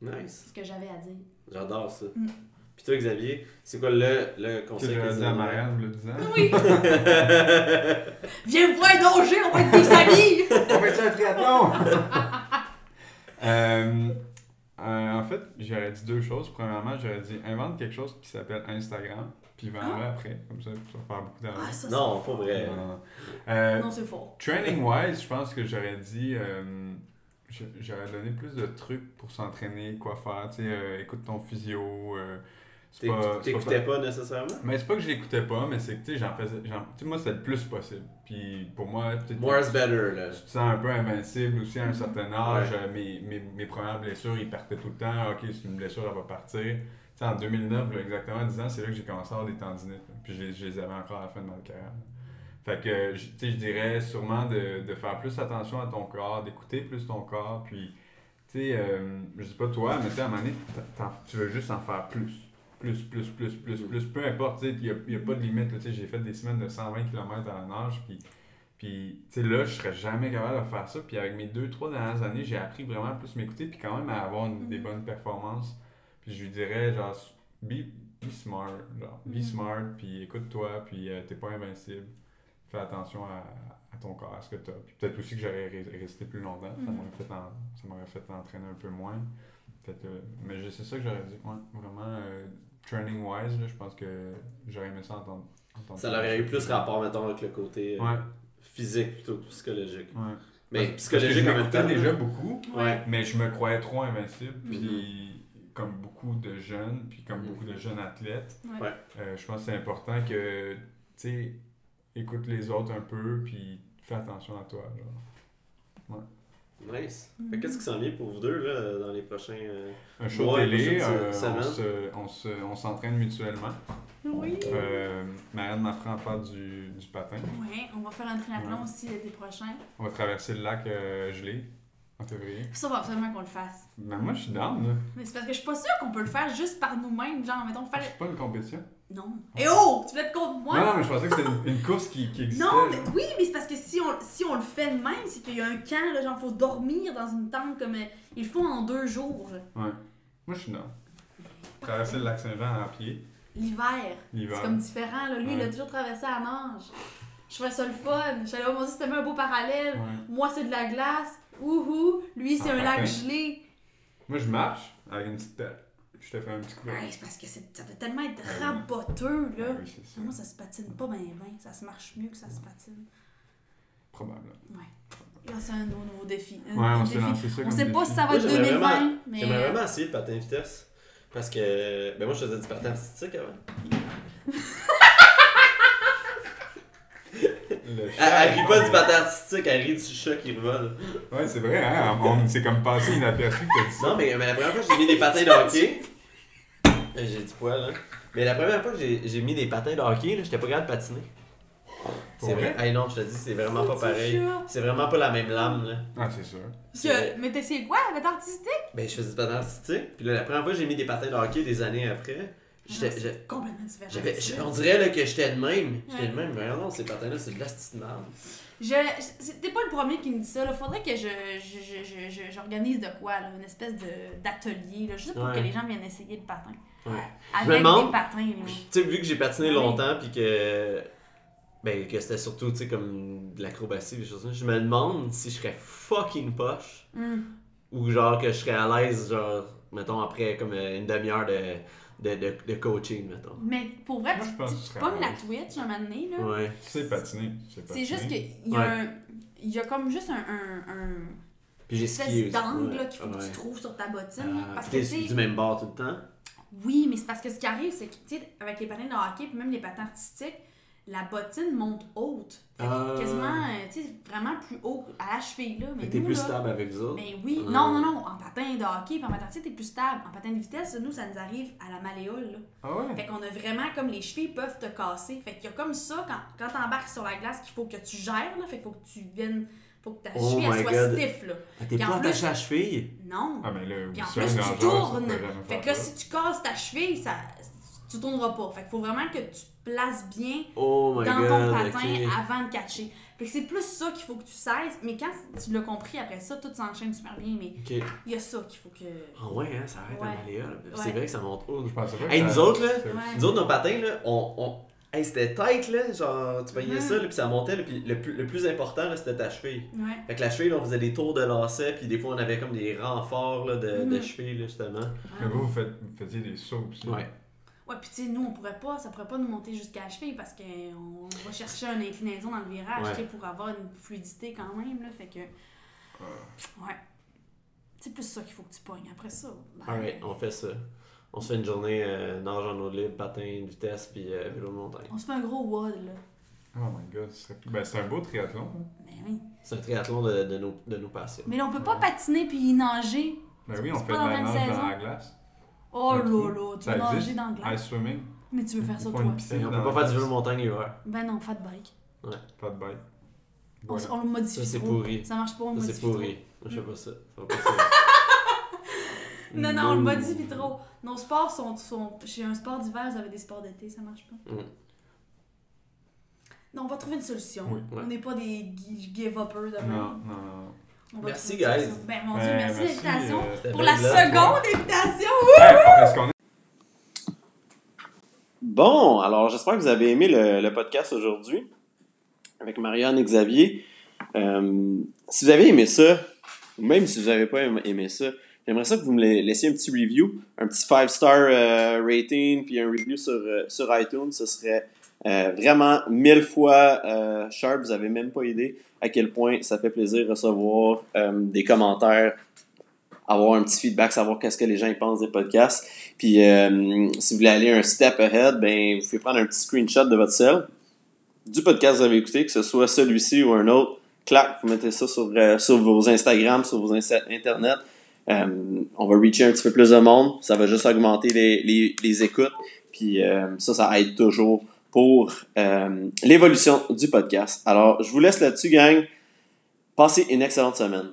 Nice. ce que j'avais à dire. J'adore ça. Mm. Puis toi, Xavier, c'est quoi le, le conseil que j'aurais tu dit à? Marianne, le disant. Oui! Viens me voir nager, on va être des amis! On va un triathlon! euh, euh, en fait, j'aurais dit deux choses. Premièrement, j'aurais dit invente quelque chose qui s'appelle Instagram, puis vends-le après. Comme ça, tu vas faire beaucoup d'argent. Ah, ça, Non, c'est pas vrai. Non. Euh, Non, c'est fort. Training wise, je pense que j'aurais dit. euh, j'aurais donné plus de trucs pour s'entraîner, quoi faire. Tu sais, euh, écoute ton physio. Euh, c'est T'éc- pas- pas- T'écoutais pas nécessairement? Mais c'est pas que je l'écoutais pas, mais c'est que tu sais, j'en faisais. j'en- Tu sais, moi, c'était le plus possible. Puis pour moi, More is better, là. tu te sens un peu invincible aussi à un certain âge. Ouais. Mes, mes, mes premières blessures, ils partaient tout le temps. Ok, c'est une blessure, elle va partir. Tu sais, en 2009, là, exactement 10 ans, c'est là que j'ai commencé à avoir des tendinites. là. Puis je les, je les avais encore à la fin de ma carrière. Fait que, je- tu sais, je dirais sûrement de, de faire plus attention à ton corps, d'écouter plus ton corps. Puis, tu sais, euh, je sais pas toi, mais tu sais, à un moment donné, tu veux juste en faire plus. Plus, plus, plus, plus, Mm. plus. Peu importe, il n'y a, y a pas de limite. j'ai fait des semaines de 120 km à la nage. Puis, puis là, je serais jamais capable de faire ça. Puis avec mes deux, trois dernières années, j'ai appris vraiment à plus m'écouter. Puis quand même à avoir une- des bonnes performances. Puis je lui dirais, genre, be, be smart. Genre, be Mhm. smart. Puis écoute-toi. Puis euh, t'es pas invincible. Fais attention à, à ton corps, à ce que t'as. Puis peut-être aussi que j'aurais ré- resté plus longtemps. Ça m'aurait fait, en- ça m'aurait fait entraîner un peu moins. Peut-être, euh, mais je- c'est ça que j'aurais dit. Ouais, vraiment, euh, training wise, là, je pense que j'aurais aimé ça entendre. entendre Ça aurait eu plus rapport, mettons, avec le côté euh, Ouais, physique plutôt que psychologique. ouais. Mais Parce- parce que psychologique je en même m'écoutais temps. déjà beaucoup, Ouais. mais je me croyais trop invincible. Mhm. Puis, comme beaucoup de jeunes, puis comme Mhm. beaucoup de jeunes athlètes, Ouais. Ouais. euh, je pense que c'est important que, tu sais, écoute les autres un peu, puis fais attention à toi. Genre. Nice. Que Qu'est-ce qui s'en vient pour vous deux là, dans les prochains. euh, Un show Ouais, télé, euh, on, se, on, se, on s'entraîne mutuellement. Oui. Euh, Marianne m'apprend à faire du, du patin. Ouais, on va faire un triathlon Ouais. aussi l'été prochain. On va traverser le lac euh, gelé. En février. Ça, va absolument qu'on le fasse. Mais moi, je suis down, là. Mais c'est parce que je suis pas sûre qu'on peut le faire juste par nous-mêmes. Genre, mettons, faire. C'est pas une compétition. Non. Et oh! Tu veux être contre moi? Non, non, mais je pensais que c'était une, une course qui, qui existait. Non, mais oui, mais c'est parce que si on, si on le fait de même, c'est qu'il y a un camp, là, genre, faut dormir dans une tente comme. euh, ils le font en deux jours. Ouais. Moi, je suis down. Traverser le lac Saint-Jean à pied. L'hiver. L'hiver. C'est comme différent, là. Lui, il a toujours traversé à nage. Je trouvais ça le fun. Allée, oh mon dieu, c'était un beau parallèle. Ouais. Moi, c'est de la glace. Wouhou! Lui, c'est En un lac gelé. Moi, je marche avec une petite pelle. Je te fais un petit coup Ouais, c'est parce que c'est- ça doit tellement être Ouais. raboteux, là. Ah oui, ça. Moi, ça se patine pas bien, bien. Ça se marche mieux que ça se patine. Probable. Là, c'est un nouveau, nouveau défi. Un Ouais, on nouveau défi. lancé ça On sait pas si ça va être j'aimerais 2020, vraiment- mais. J'aimerais euh, vraiment essayer de patin de vitesse. Parce que. Ben moi, je faisais du patin artistique avant. Le Elle, elle rit pas du patin artistique, elle rit du chat qui vole. Ouais, c'est vrai, hein. C'est comme passé inaperçu que ça. Non, mais, mais la première fois que j'ai mis des patins de hockey. Euh, J'ai du poil, hein. Mais la première fois que j'ai j'ai mis des patins de hockey, là, j'étais pas capable de patiner. C'est vrai? vrai? Hey, non, je te dis, c'est vraiment Oh, pas petit pareil. chat. C'est vraiment pas la même lame, là. Ah, c'est sûr. Mais t'es c'est quoi? Avec artistique? Ben, je faisais du patin artistique. Puis là, la première fois que j'ai mis des patins de hockey des années après, j'étais. Ah, c'est complètement différent. j'avais- on dirait là, que j'étais de même. J'étais de même. Mais non, ces patins-là, c'est de la petite merde. Je, c'était pas le premier qui me dit ça. Là. Faudrait que je, je, je, j'organise de quoi, là, une espèce de, d'atelier, là, juste pour Ouais. que les gens viennent essayer le patin. Ouais. Avec Je me demande- des patins. Tu sais, vu que j'ai patiné longtemps, puis que. Ben, que c'était surtout, tu sais, comme de l'acrobatie, des choses comme ça, je me demande si je serais fucking poche. Hum. Ou genre que je serais à l'aise, genre, mettons, après comme euh, une demi-heure de, de, de, de coaching, mettons. Mais pour vrai, Moi, je tu, pense tu que tu serais pognes à la. Twitch un moment donné, là. Ouais. Tu sais patiner. C'est juste qu'il y a Ouais. un. Il y a comme juste un. un, un Puis j'ai espèce skié aussi. d'angle ouais. qu'il faut que tu trouves sur ta bottine. Ah, parce que du même bord tout le temps? Oui, mais c'est parce que ce qui arrive, c'est que, tu sais, avec les patins de hockey, puis même les patins artistiques, la bottine monte haute. Fait que Ah. Quasiment, euh, tu sais, vraiment plus haut à la cheville, là. Mais t'es nous, plus là, stable avec autres. Mais oui, non, non, non, en patin de hockey, puis en patin artistique, t'es plus stable. En patin de vitesse, nous, ça nous arrive à la malléole, là. Ah ouais? Fait qu'on a vraiment comme les chevilles peuvent te casser. Fait qu'il y a comme ça, quand, quand t'embarques sur la glace, qu'il faut que tu gères, là. Fait qu'il faut que tu viennes, faut que ta Oh cheville, elle soit God. stiff, là. Ah, t'es pas plus- attaché à la cheville? Non. Ah, mais là, Puis en ça, plus, tu ça tournes. Fait que là, ça. si tu casses ta cheville, ça, tu tourneras pas. Fait qu'il faut vraiment que tu te places bien Oh dans god. ton patin avant de catcher. Fait que c'est plus ça qu'il faut que tu saisses. Mais quand tu l'as compris après ça, tout s'enchaîne super bien. Mais il y a ça qu'il faut que. Ah ouais, hein, ça arrête Ouais. à Maléole. C'est vrai que ça monte haut. Je que Hey, ça- nous autres, là, Ouais. Nous autres, nos patins, là, on. on... Hey, c'était tight, là. Genre, tu voyais Mhm. ça, là, puis ça montait, là, puis le plus, le plus important, là, c'était ta cheville. Ouais. Fait que la cheville, là, on faisait des tours de lacet, puis des fois, on avait comme des renforts, là, de, de Mhm. cheville, là, justement. Mais vous, vous, faites, vous faisiez des sauts aussi. Ouais. Ouais, puis tu sais, nous, on pourrait pas, ça pourrait pas nous monter jusqu'à la cheville parce qu'on va chercher une inclinaison dans le virage, Ouais. pour avoir une fluidité quand même, là. Fait que. Ouais. C'est plus ça qu'il faut que tu pognes. Après ça. ben, Alright, on fait ça. On se fait une journée euh, nage en eau libre, patin de vitesse, puis euh, vélo de montagne. On se fait un gros WOD, là. Oh my god, ben, c'est un beau triathlon. hein. Mais oui. C'est un triathlon de, de, nos, de nos passions. Mais là, on peut pas patiner puis nager. Ben oui, on fait pas de la nage dans la glace. Oh là, tu vas nager dans le glace. Ice swimming. Mais tu veux faire ça toi. on peut pas faire du vélo de montagne l'hiver. Ben non, fat bike. Pas de bike. On, Voilà. on le modifie Ça, c'est trop. pourri. Ça marche pas, on le Ça, modifie c'est pourri. trop. Moi, je fais pas ça. Ça va pas ça. Non, non, on le modifie trop. Nos sports sont, sont. Chez un sport d'hiver, vous avez des sports d'été, ça marche pas. Mm. Non, on va trouver une solution. Oui. Ouais. On n'est pas des gi- give-uppers de Non, même. non, non. Merci, guys. Ben mon dieu, merci, l'invitation. euh, Pour la seconde invitation. Bon, alors j'espère que vous avez aimé le, le podcast aujourd'hui avec Marianne et Xavier. Euh, si vous avez aimé ça, ou même si vous n'avez pas aimé- ça, j'aimerais ça que vous me la- laissiez un petit review, un petit 5-star euh, rating, puis un review sur, euh, sur iTunes. Ce serait euh, vraiment mille fois euh, sharp. Vous n'avez même pas idée à quel point ça fait plaisir de recevoir euh, des commentaires, avoir un petit feedback, savoir qu'est-ce que les gens pensent des podcasts. Puis euh, si vous voulez aller un step ahead, ben vous pouvez prendre un petit screenshot de votre cell du podcast que vous avez écouté, que ce soit celui-ci ou un autre. Clac, vous mettez ça sur, euh, sur vos Instagram, sur vos Internet. On va reacher un petit peu plus de monde. Ça va juste augmenter les, les, écoutes. Puis ça, ça aide toujours pour euh, l'évolution du podcast. Alors, je vous laisse là-dessus, gang. Passez une excellente semaine.